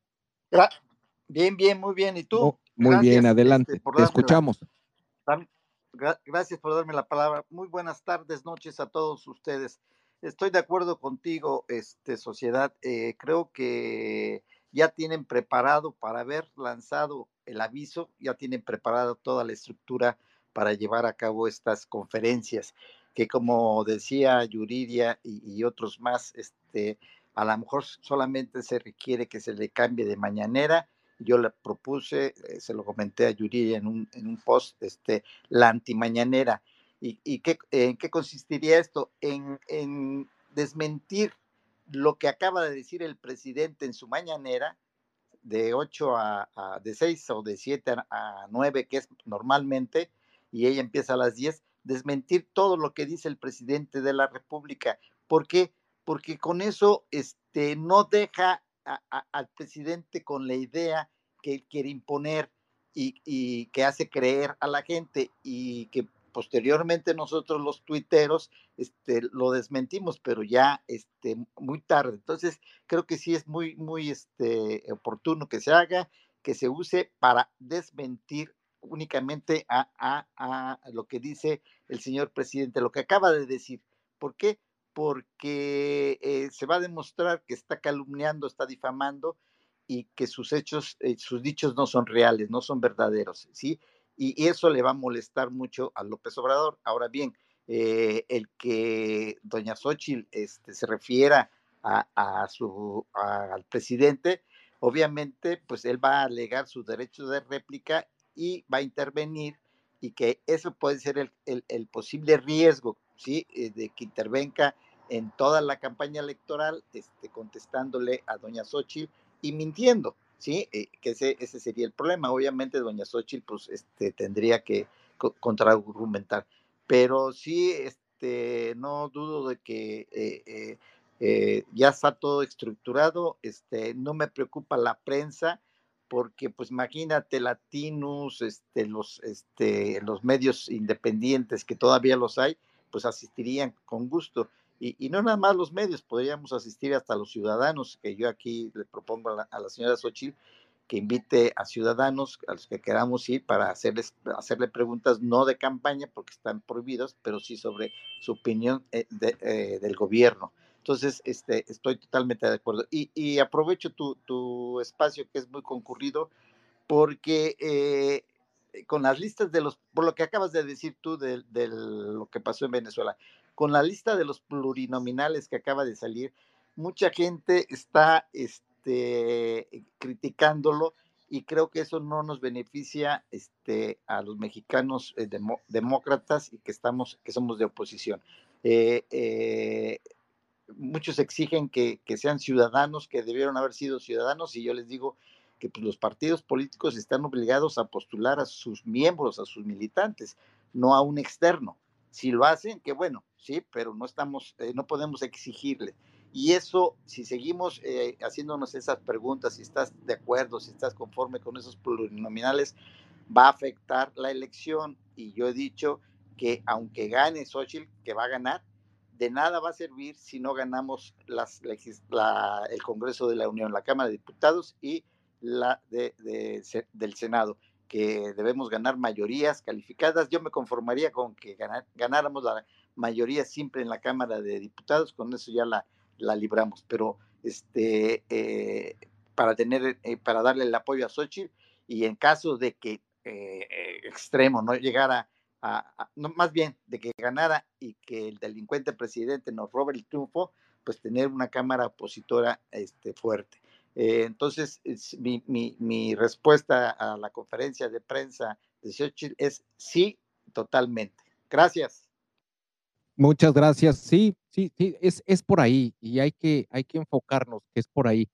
Bien, bien, muy bien. ¿Y tú? Oh, muy bien, adelante. Este, Te escuchamos. Gracias por darme la palabra. Muy buenas tardes, noches a todos ustedes. Estoy de acuerdo contigo, este, sociedad. Eh, creo que ya tienen preparado para haber lanzado el aviso, ya tienen preparada toda la estructura para llevar a cabo estas conferencias, que como decía Yuridia y, otros más, este, a lo mejor solamente se requiere que se le cambie de mañanera. Yo le propuse, eh, se lo comenté a Yuridia en un, en un post, este, la antimañanera. ¿Y, qué, en qué consistiría esto? En, en desmentir lo que acaba de decir el presidente en su mañanera, de 8 a, de 6 o de 7 a, 9, que es normalmente, y ella empieza a las 10, desmentir todo lo que dice el presidente de la República. ¿Por qué? Porque con eso este, no deja al presidente con la idea que él quiere imponer y, que hace creer a la gente y que posteriormente nosotros los tuiteros este, lo desmentimos, pero ya este, muy tarde. Entonces, creo que sí es muy, muy este, oportuno que se haga, que se use para desmentir únicamente a, a, lo que dice el señor presidente, lo que acaba de decir. ¿Por qué? Porque eh, se va a demostrar que está calumniando, está difamando y que sus hechos, eh, sus dichos no son reales, no son verdaderos, ¿sí? Y, eso le va a molestar mucho a López Obrador. Ahora bien, eh, el que doña Xochitl este, se refiera a, su, al presidente, obviamente, pues él va a alegar su derecho de réplica y va a intervenir y que eso puede ser el, posible riesgo, ¿sí? Eh, de que intervenga en toda la campaña electoral, este, contestándole a doña Xochitl y mintiendo. ¿Sí? Eh, que ese, ese sería el problema. Obviamente, doña Xochitl, pues, este, tendría que contraargumentar. Pero sí, este, no dudo de que eh, eh, ya está todo estructurado. Este, no me preocupa la prensa, porque, pues, imagínate, Latinos, este, los, este, los medios independientes que todavía los hay, pues asistirían con gusto. Y, no nada más los medios, podríamos asistir hasta los ciudadanos, que yo aquí le propongo a la, señora Xochitl que invite a ciudadanos a los que queramos ir para hacerles, hacerle preguntas no de campaña porque están prohibidos, pero sí sobre su opinión eh, eh, del gobierno. Entonces, este, estoy totalmente de acuerdo. Y, aprovecho tu, espacio que es muy concurrido porque eh, con las listas de los, por lo que acabas de decir tú de, de, lo que pasó en Venezuela, con la lista de los plurinominales que acaba de salir, mucha gente está este, criticándolo y creo que eso no nos beneficia este, a los mexicanos eh, demócratas y que, estamos, que somos de oposición. Eh, eh, muchos exigen que, sean ciudadanos, que debieron haber sido ciudadanos, y yo les digo que pues, los partidos políticos están obligados a postular a sus miembros, a sus militantes, no a un externo. Si lo hacen, qué bueno, sí, pero no estamos, eh, no podemos exigirle. Y eso, si seguimos eh, haciéndonos esas preguntas, si estás de acuerdo, si estás conforme con esos plurinominales, va a afectar la elección. Y yo he dicho que aunque gane Xochitl, que va a ganar, de nada va a servir si no ganamos las, el Congreso de la Unión, la Cámara de Diputados y la de, del Senado, que debemos ganar mayorías calificadas. Yo me conformaría con que ganáramos la mayoría simple en la Cámara de Diputados, con eso ya la, la libramos, pero este, eh, para, tener, eh, para darle el apoyo a Xochitl y en caso de que eh, extremo no llegara no, más bien de que ganara y que el delincuente presidente nos robe el triunfo, pues tener una cámara opositora este, fuerte. Eh, entonces, mi, mi, mi, respuesta a la conferencia de prensa de Xochitl es sí, totalmente. Gracias. Muchas gracias. Sí, sí, sí, es, es por ahí y hay que, hay que enfocarnos que es por ahí.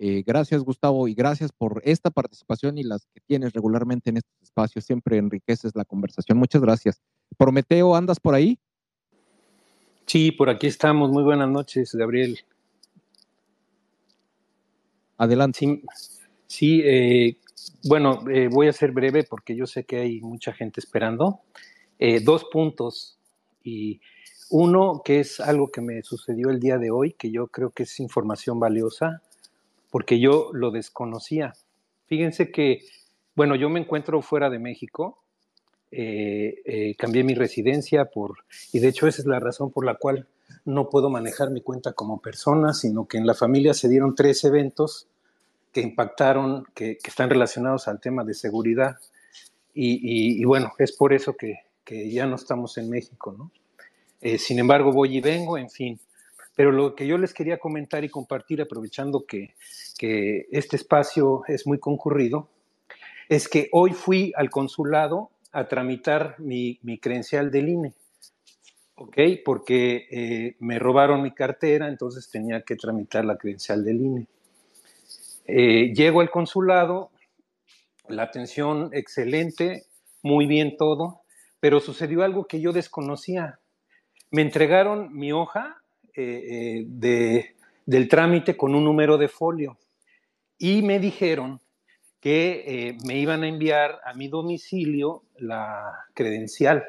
Eh, gracias, Gustavo, y gracias por esta participación y las que tienes regularmente en estos espacios. Siempre enriqueces la conversación. Muchas gracias. Prometeo, ¿andas por ahí? Sí, por aquí estamos. Muy buenas noches, Gabriel. Adelante. Sí, eh, bueno, eh, voy a ser breve porque yo sé que hay mucha gente esperando. dos puntos. Y uno, que es algo que me sucedió el día de hoy, que yo creo que es información valiosa porque yo lo desconocía. Fíjense que, bueno, yo me encuentro fuera de México, eh, eh, cambié mi residencia por, y de hecho esa es la razón por la cual no puedo manejar mi cuenta como persona, sino que en la familia se dieron tres eventos que impactaron, que, están relacionados al tema de seguridad. Y, bueno, es por eso que, ya no estamos en México, ¿no? Eh, sin embargo, voy y vengo, en fin. Pero lo que yo les quería comentar y compartir, aprovechando que, este espacio es muy concurrido, es que hoy fui al consulado a tramitar mi, credencial del INE. ¿Ok? Porque eh, me robaron mi cartera, entonces tenía que tramitar la credencial del INE. Eh, llego al consulado, la atención excelente, muy bien todo, pero sucedió algo que yo desconocía. Me entregaron mi hoja eh, de, del trámite con un número de folio y me dijeron que eh, me iban a enviar a mi domicilio la credencial.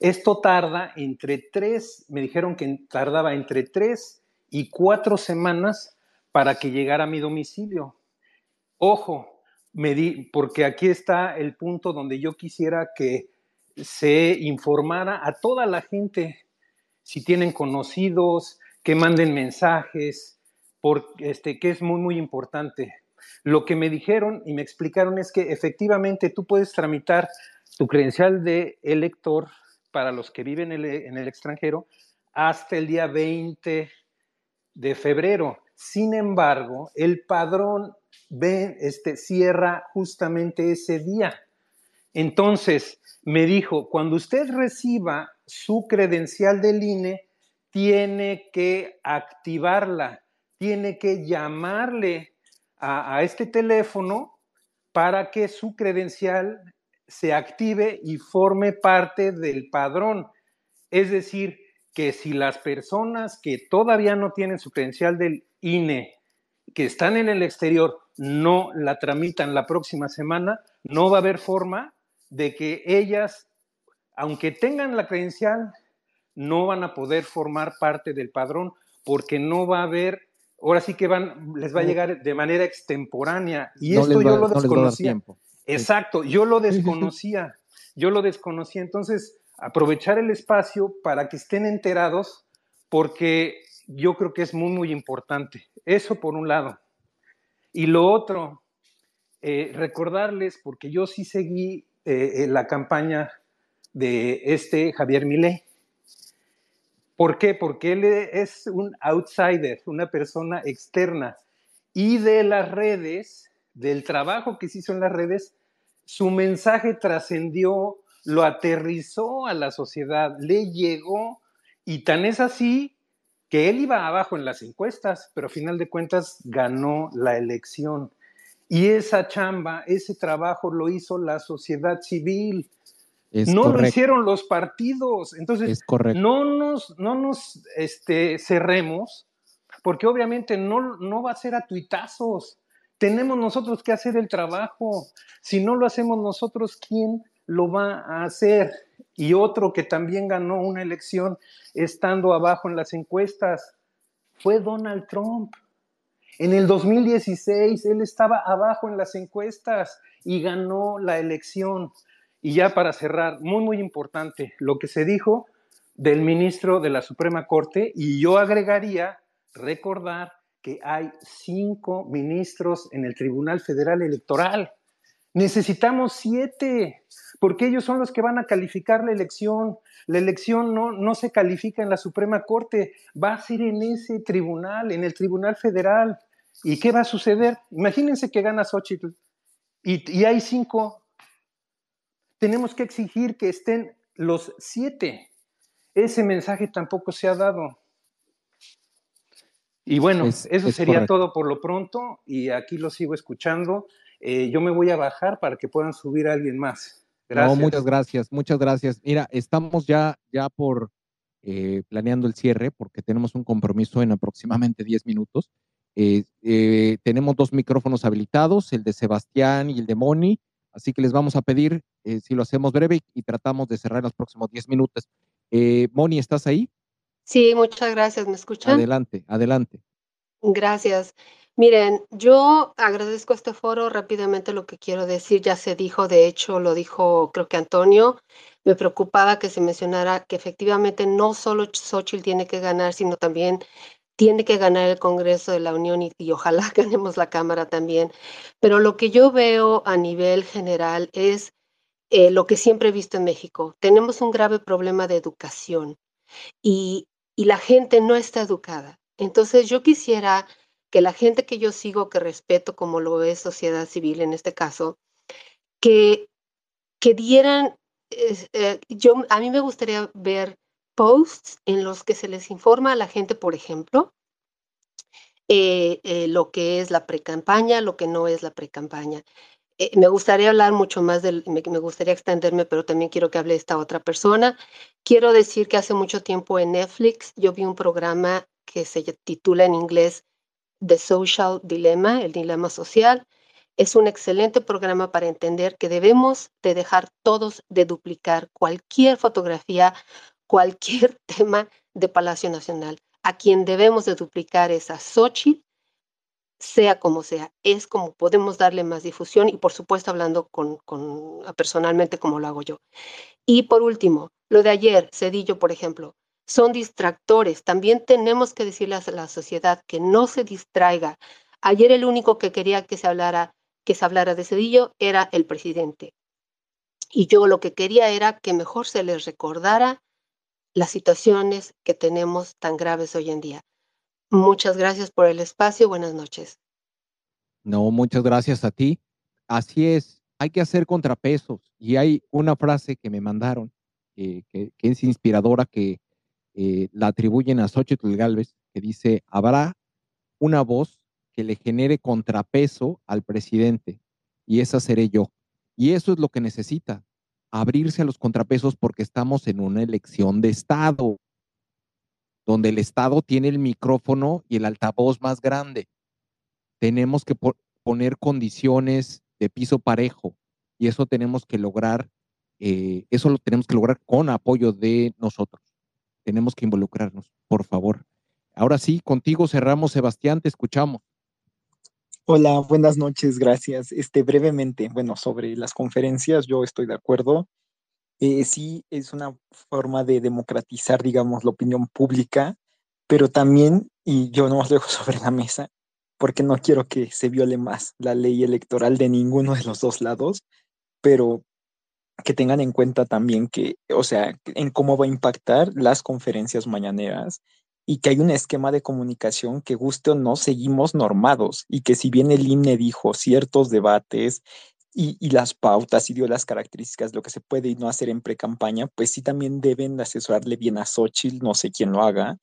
Esto tarda entre tres, me dijeron que tardaba entre tres y cuatro semanas para que llegara a mi domicilio. Ojo, me di, porque aquí está el punto donde yo quisiera que se informara a toda la gente si tienen conocidos, que manden mensajes, porque, este, que es muy, muy importante. Lo que me dijeron y me explicaron es que efectivamente tú puedes tramitar tu credencial de elector para los que viven en el, extranjero hasta el día 20 de febrero. Sin embargo, el padrón ve, este, cierra justamente ese día. Entonces, me dijo, cuando usted reciba su credencial del INE, tiene que activarla, tiene que llamarle a, este teléfono para que su credencial se active y forme parte del padrón. Es decir, que si las personas que todavía no tienen su credencial del INE, que están en el exterior, no la tramitan la próxima semana, no va a haber forma de que ellas, aunque tengan la credencial, no van a poder formar parte del padrón porque no va a haber, ahora sí que van, les va a llegar de manera extemporánea. Y esto yo lo desconocía. Exacto, yo lo desconocía, yo lo desconocía. Entonces, aprovechar el espacio para que estén enterados porque yo creo que es muy, muy importante. Eso por un lado. Y lo otro, eh, recordarles, porque yo sí seguí eh, la campaña de este Javier Milei. ¿Por qué? Porque él es un outsider, una persona externa. Y de las redes, del trabajo que se hizo en las redes, su mensaje trascendió, lo aterrizó a la sociedad, le llegó Y tan es así que él iba abajo en las encuestas, pero a final de cuentas ganó la elección. Y esa chamba, ese trabajo lo hizo la sociedad civil. no lo hicieron los partidos. Entonces, no nos, no nos este, cerremos, porque obviamente no, no va a ser a tuitazos. Tenemos nosotros que hacer el trabajo. Si no lo hacemos nosotros, ¿quién lo va a hacer? Y otro que también ganó una elección estando abajo en las encuestas fue Donald Trump. En el 2016 él estaba abajo en las encuestas y ganó la elección. Y ya para cerrar, muy, muy importante, lo que se dijo del ministro de la Suprema Corte, y yo agregaría recordar que hay cinco ministros en el Tribunal Federal Electoral. Necesitamos siete, porque ellos son los que van a calificar la elección. La elección no, no se califica en la Suprema Corte, va a ser en ese tribunal, en el Tribunal Federal. ¿Y qué va a suceder? Imagínense que gana Xochitl y, y hay cinco. Tenemos que exigir que estén los siete. Ese mensaje tampoco se ha dado. Y bueno, eso sería todo por lo pronto y aquí lo sigo escuchando. Eh, yo me voy a bajar para que puedan subir a alguien más. Gracias. No, muchas gracias, muchas gracias. Mira, estamos ya, ya por eh, planeando el cierre porque tenemos un compromiso en aproximadamente 10 minutos. Eh, tenemos dos micrófonos habilitados, el de Sebastián y el de Moni, así que les vamos a pedir si lo hacemos breve y tratamos de cerrar en los próximos 10 minutos. Moni, ¿estás ahí? Sí, muchas gracias. ¿Me escuchan? Adelante, adelante. Gracias. Miren, yo agradezco este foro. Rápidamente lo que quiero decir ya se dijo, de hecho lo dijo creo que Antonio. Me preocupaba que se mencionara que efectivamente no solo Xochitl tiene que ganar, sino también tiene que ganar el Congreso de la Unión y, y, ojalá ganemos la Cámara también. Pero lo que yo veo a nivel general es eh, lo que siempre he visto en México. Tenemos un grave problema de educación y y la gente no está educada. Entonces yo quisiera que la gente que yo sigo, que respeto como lo es sociedad civil en este caso, que, que dieran, eh, yo, a mí me gustaría ver posts en los que se les informa a la gente, por ejemplo, eh, eh, lo que es la pre-campaña, lo que no es la pre-campaña. Eh, me gustaría hablar mucho más del, me, gustaría extenderme, pero también quiero que hable esta otra persona. Quiero decir que hace mucho tiempo en Netflix yo vi un programa que se titula en inglés The Social Dilemma, el dilema social. Es un excelente programa para entender que debemos de dejar todos de duplicar cualquier fotografía, cualquier tema de Palacio Nacional. A quien debemos de duplicar es a Xochitl sea como sea, es como podemos darle más difusión y por supuesto hablando con, ah, personalmente como lo hago yo. Y por último, lo de ayer, Cedillo, por ejemplo, son distractores. También tenemos que decirle a la sociedad que no se distraiga. Ayer el único que quería que se hablara, que se hablara de Cedillo era el presidente. Y yo lo que quería era que mejor se les recordara las situaciones que tenemos tan graves hoy en día. Muchas gracias por el espacio. Buenas noches. No, muchas gracias a ti. Así es, hay que hacer contrapesos. Y hay una frase que me mandaron que, es inspiradora, que eh, la atribuyen a Xochitl Galvez, que dice, habrá una voz que le genere contrapeso al presidente, y esa seré yo. Y eso es lo que necesita, abrirse a los contrapesos porque estamos en una elección de Estado donde el Estado tiene el micrófono y el altavoz más grande. Tenemos que poner condiciones de piso parejo y eso tenemos que lograr, eh, eso lo tenemos que lograr con apoyo de nosotros. Tenemos que involucrarnos, por favor. Ahora sí, contigo cerramos, Sebastián, te escuchamos. Hola, buenas noches, gracias. Este, brevemente, bueno, sobre las conferencias, yo estoy de acuerdo. Eh, sí es una forma de democratizar, digamos, la opinión pública, pero también, y yo no os dejo sobre la mesa, porque no quiero que se viole más la ley electoral de ninguno de los dos lados, pero que tengan en cuenta también que, o sea, en cómo va a impactar las conferencias mañaneras y que hay un esquema de comunicación que guste o no seguimos normados y que si bien el INE dijo ciertos debates y, las pautas y dio las características, lo que se puede y no hacer en pre-campaña, pues sí también deben asesorarle bien a Xochitl, no sé quién lo haga,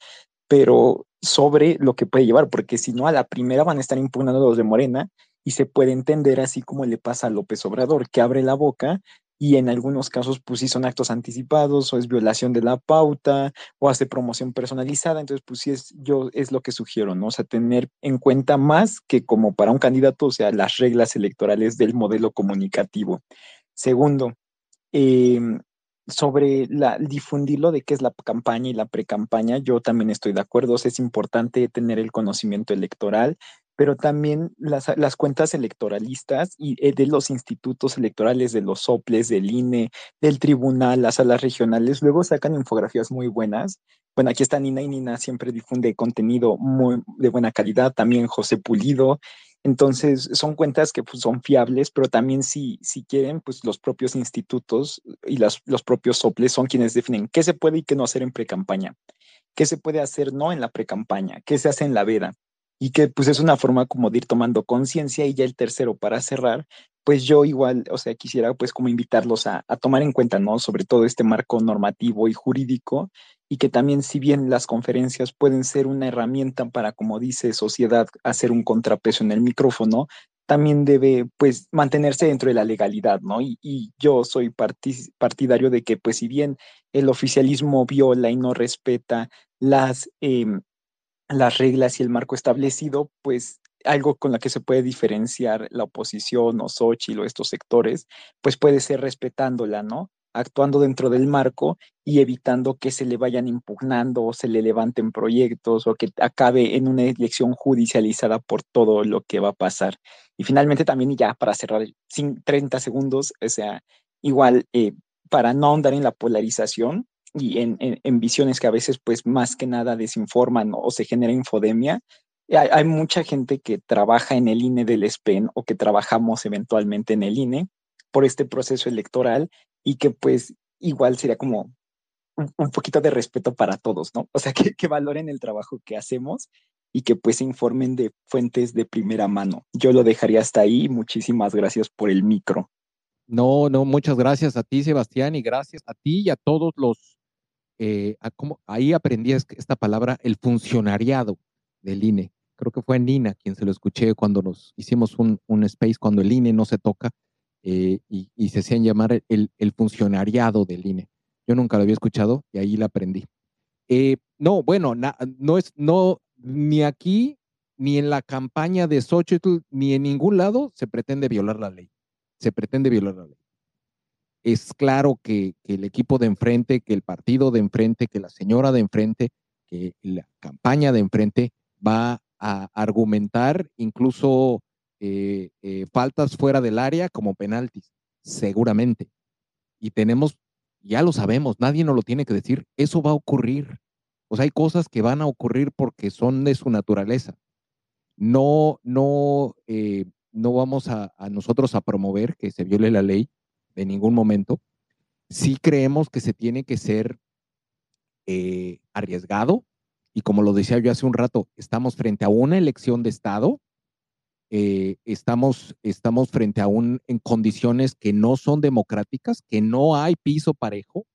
pero sobre lo que puede llevar, porque si no, a la primera van a estar impugnando los de Morena y se puede entender así como le pasa a López Obrador, que abre la boca y en algunos casos pues sí son actos anticipados o es violación de la pauta o hace promoción personalizada, entonces pues sí es yo es lo que sugiero, ¿no? O sea, tener en cuenta más que como para un candidato, o sea, las reglas electorales del modelo comunicativo. Segundo, eh, sobre la, difundirlo de qué es la campaña y la pre-campaña, yo también estoy de acuerdo, es importante tener el conocimiento electoral, pero también las, las cuentas electoralistas y eh, de los institutos electorales, de los soples, del INE, del tribunal, las salas regionales, luego sacan infografías muy buenas. Bueno, aquí está Nina y Nina siempre difunde contenido muy de buena calidad, también José Pulido, entonces, son cuentas que pues, son fiables, pero también si, si quieren, pues los propios institutos y las, los propios soples son quienes definen qué se puede y qué no hacer en pre-campaña, qué se puede hacer no en la pre-campaña, qué se hace en la veda, y que pues es una forma como de ir tomando conciencia y ya el tercero para cerrar, pues yo igual, o sea, quisiera pues como invitarlos a, a tomar en cuenta, ¿no? Sobre todo este marco normativo y jurídico y que también si bien las conferencias pueden ser una herramienta para, como dice sociedad, hacer un contrapeso en el micrófono, también debe pues mantenerse dentro de la legalidad, ¿no? Y, y yo soy partidario de que pues si bien el oficialismo viola y no respeta las, eh, las reglas y el marco establecido, pues algo con la que se puede diferenciar la oposición o Xochitl o estos sectores, pues puede ser respetándola, ¿no? actuando dentro del marco y evitando que se le vayan impugnando o se le levanten proyectos o que acabe en una elección judicializada por todo lo que va a pasar. Y finalmente también, ya para cerrar, sin 30 segundos, o sea, igual, eh, para no ahondar en la polarización y en, en, visiones que a veces, pues, más que nada desinforman o se genera infodemia, hay, hay mucha gente que trabaja en el INE del SPEN o que trabajamos eventualmente en el INE por este proceso electoral y que pues igual sería como un, poquito de respeto para todos, ¿no? O sea, que, que, valoren el trabajo que hacemos y que pues informen de fuentes de primera mano. Yo lo dejaría hasta ahí. Muchísimas gracias por el micro. No, no, muchas gracias a ti, Sebastián, y gracias a ti y a todos los, eh, ahí aprendí esta palabra, el funcionariado del INE. Creo que fue Nina quien se lo escuché cuando nos hicimos un, un space, cuando el INE no se toca eh, y, se hacían llamar el, el, funcionariado del INE. Yo nunca lo había escuchado y ahí la aprendí. Eh, no, bueno, no es, no, ni aquí, ni en la campaña de Xochitl, ni en ningún lado se pretende violar la ley. Se pretende violar la ley. Es claro que, el equipo de enfrente, que el partido de enfrente, que la señora de enfrente, que la campaña de enfrente va a argumentar incluso eh, eh, faltas fuera del área como penaltis, seguramente. Y tenemos, ya lo sabemos, nadie nos lo tiene que decir, eso va a ocurrir. O sea, hay cosas que van a ocurrir porque son de su naturaleza. No, no, eh, no vamos a, nosotros a promover que se viole la ley de ningún momento. Sí creemos que se tiene que ser arriesgado. Y como lo decía yo hace un rato, estamos frente a una elección de Estado eh, estamos, estamos frente a un, en condiciones que no son democráticas, que no hay piso parejo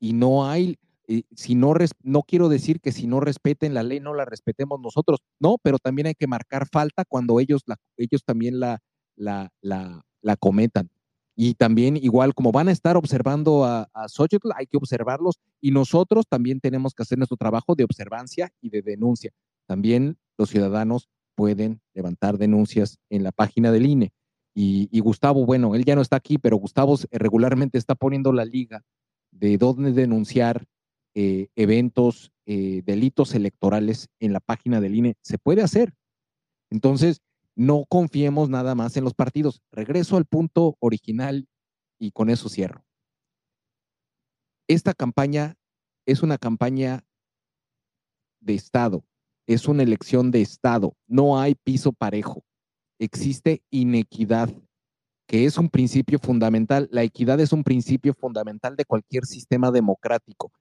y no hay, eh, si no, no quiero decir que si no respeten la ley, no la respetemos nosotros, no, pero también hay que marcar falta cuando ellos, la, ellos también la, la, la, la cometan. Y también, igual como van a estar observando a, a hay que observarlos y nosotros también tenemos que hacer nuestro trabajo de observancia y de denuncia. También los ciudadanos pueden levantar denuncias en la página del INE. Y, Gustavo, bueno, él ya no está aquí, pero Gustavo regularmente está poniendo la liga de dónde denunciar eh, eventos, eh, delitos electorales en la página del INE. Se puede hacer. Entonces, no confiemos nada más en los partidos. Regreso al punto original y con eso cierro. Esta campaña es una campaña de Estado es una elección de Estado, no hay piso parejo, existe inequidad, que es un principio fundamental. La equidad es un principio fundamental de cualquier sistema democrático.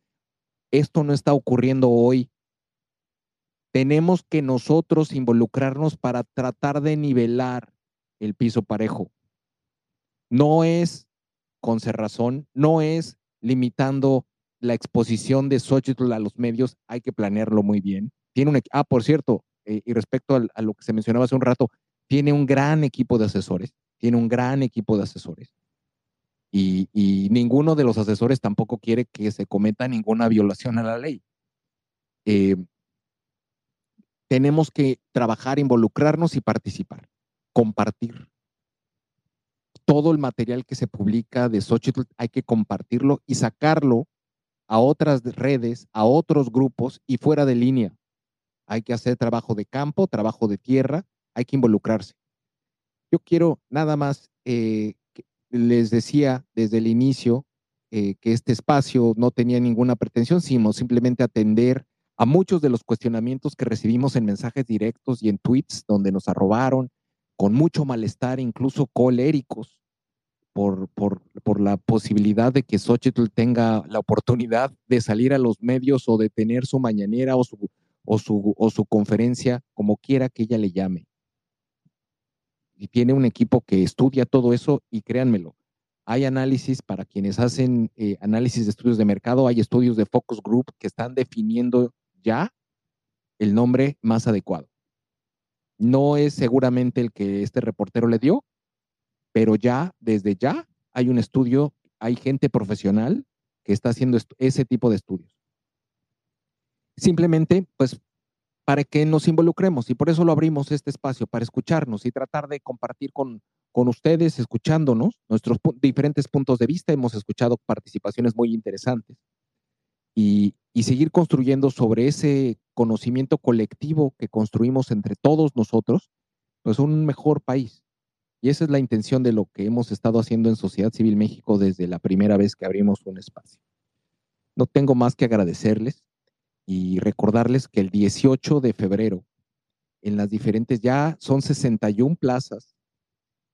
Esto no está ocurriendo hoy. Tenemos que nosotros involucrarnos para tratar de nivelar el piso parejo. No es con cerrazón, no es limitando la exposición de Xochitl a los medios, hay que planearlo muy bien. Tiene un, ah, por cierto, eh, y respecto a, a lo que se mencionaba hace un rato, tiene un gran equipo de asesores, tiene un gran equipo de asesores. Y, y, ninguno de los asesores tampoco quiere que se cometa ninguna violación a la ley. Eh, tenemos que trabajar, involucrarnos y participar, compartir. Todo el material que se publica de Xochitl hay que compartirlo y sacarlo a otras redes, a otros grupos y fuera de línea. Hay que hacer trabajo de campo, trabajo de tierra, hay que involucrarse. Yo quiero nada más, eh, les decía desde el inicio eh, que este espacio no tenía ninguna pretensión, sino simplemente atender a muchos de los cuestionamientos que recibimos en mensajes directos y en tweets donde nos arrobaron con mucho malestar, incluso coléricos, por, por, por, la posibilidad de que Xochitl tenga la oportunidad de salir a los medios o de tener su mañanera o su, o su, o su conferencia, como quiera que ella le llame. Y tiene un equipo que estudia todo eso y créanmelo, hay análisis para quienes hacen eh, análisis de estudios de mercado, hay estudios de focus group que están definiendo ya el nombre más adecuado. No es seguramente el que este reportero le dio, pero ya, desde ya, hay un estudio, hay gente profesional que está haciendo ese tipo de estudios. Simplemente, pues, para que nos involucremos y por eso lo abrimos este espacio, para escucharnos y tratar de compartir con, con ustedes, escuchándonos nuestros diferentes puntos de vista. Hemos escuchado participaciones muy interesantes y, y seguir construyendo sobre ese conocimiento colectivo que construimos entre todos nosotros, pues un mejor país. Y esa es la intención de lo que hemos estado haciendo en Sociedad Civil México desde la primera vez que abrimos un espacio. No tengo más que agradecerles y recordarles que el 18 de febrero, en las diferentes, ya son 61 plazas,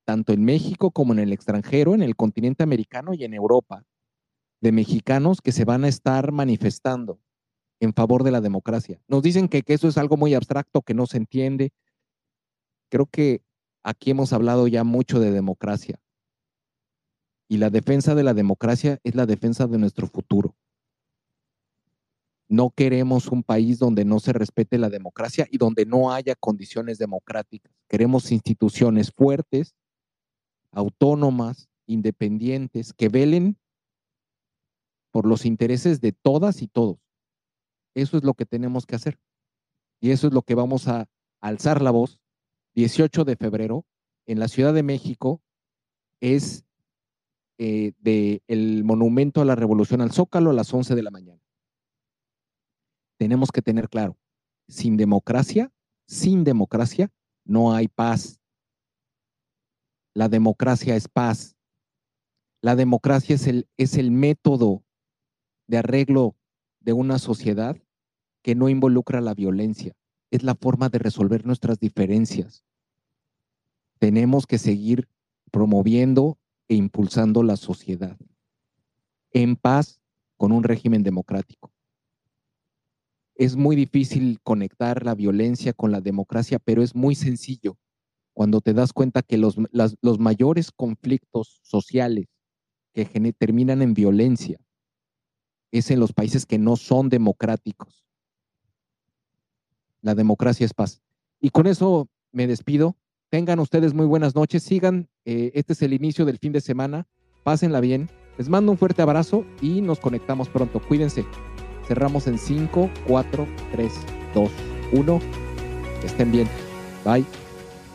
tanto en México como en el extranjero, en el continente americano y en Europa, de mexicanos que se van a estar manifestando en favor de la democracia. Nos dicen que, que, eso es algo muy abstracto, que no se entiende. Creo que aquí hemos hablado ya mucho de democracia. Y la defensa de la democracia es la defensa de nuestro futuro. No queremos un país donde no se respete la democracia y donde no haya condiciones democráticas. Queremos instituciones fuertes, autónomas, independientes, que velen por los intereses de todas y todos. Eso es lo que tenemos que hacer. Y eso es lo que vamos a alzar la voz. 18 de febrero, en la Ciudad de México, es eh, de el monumento a la revolución al Zócalo a las 11 de la mañana. Tenemos que tener claro, sin democracia, sin democracia, no hay paz. La democracia es paz. La democracia es el, es el método de arreglo de una sociedad que no involucra la violencia. Es la forma de resolver nuestras diferencias. Tenemos que seguir promoviendo e impulsando la sociedad en paz con un régimen democrático. Es muy difícil conectar la violencia con la democracia, pero es muy sencillo cuando te das cuenta que los, los mayores conflictos sociales que terminan en violencia es en los países que no son democráticos. La democracia es paz. Y con eso me despido. Tengan ustedes muy buenas noches. Sigan. Eh, este es el inicio del fin de semana. Pásenla bien. Les mando un fuerte abrazo y nos conectamos pronto. Cuídense. Cerramos en 5, 4, 3, 2, 1. Que estén bien. Bye.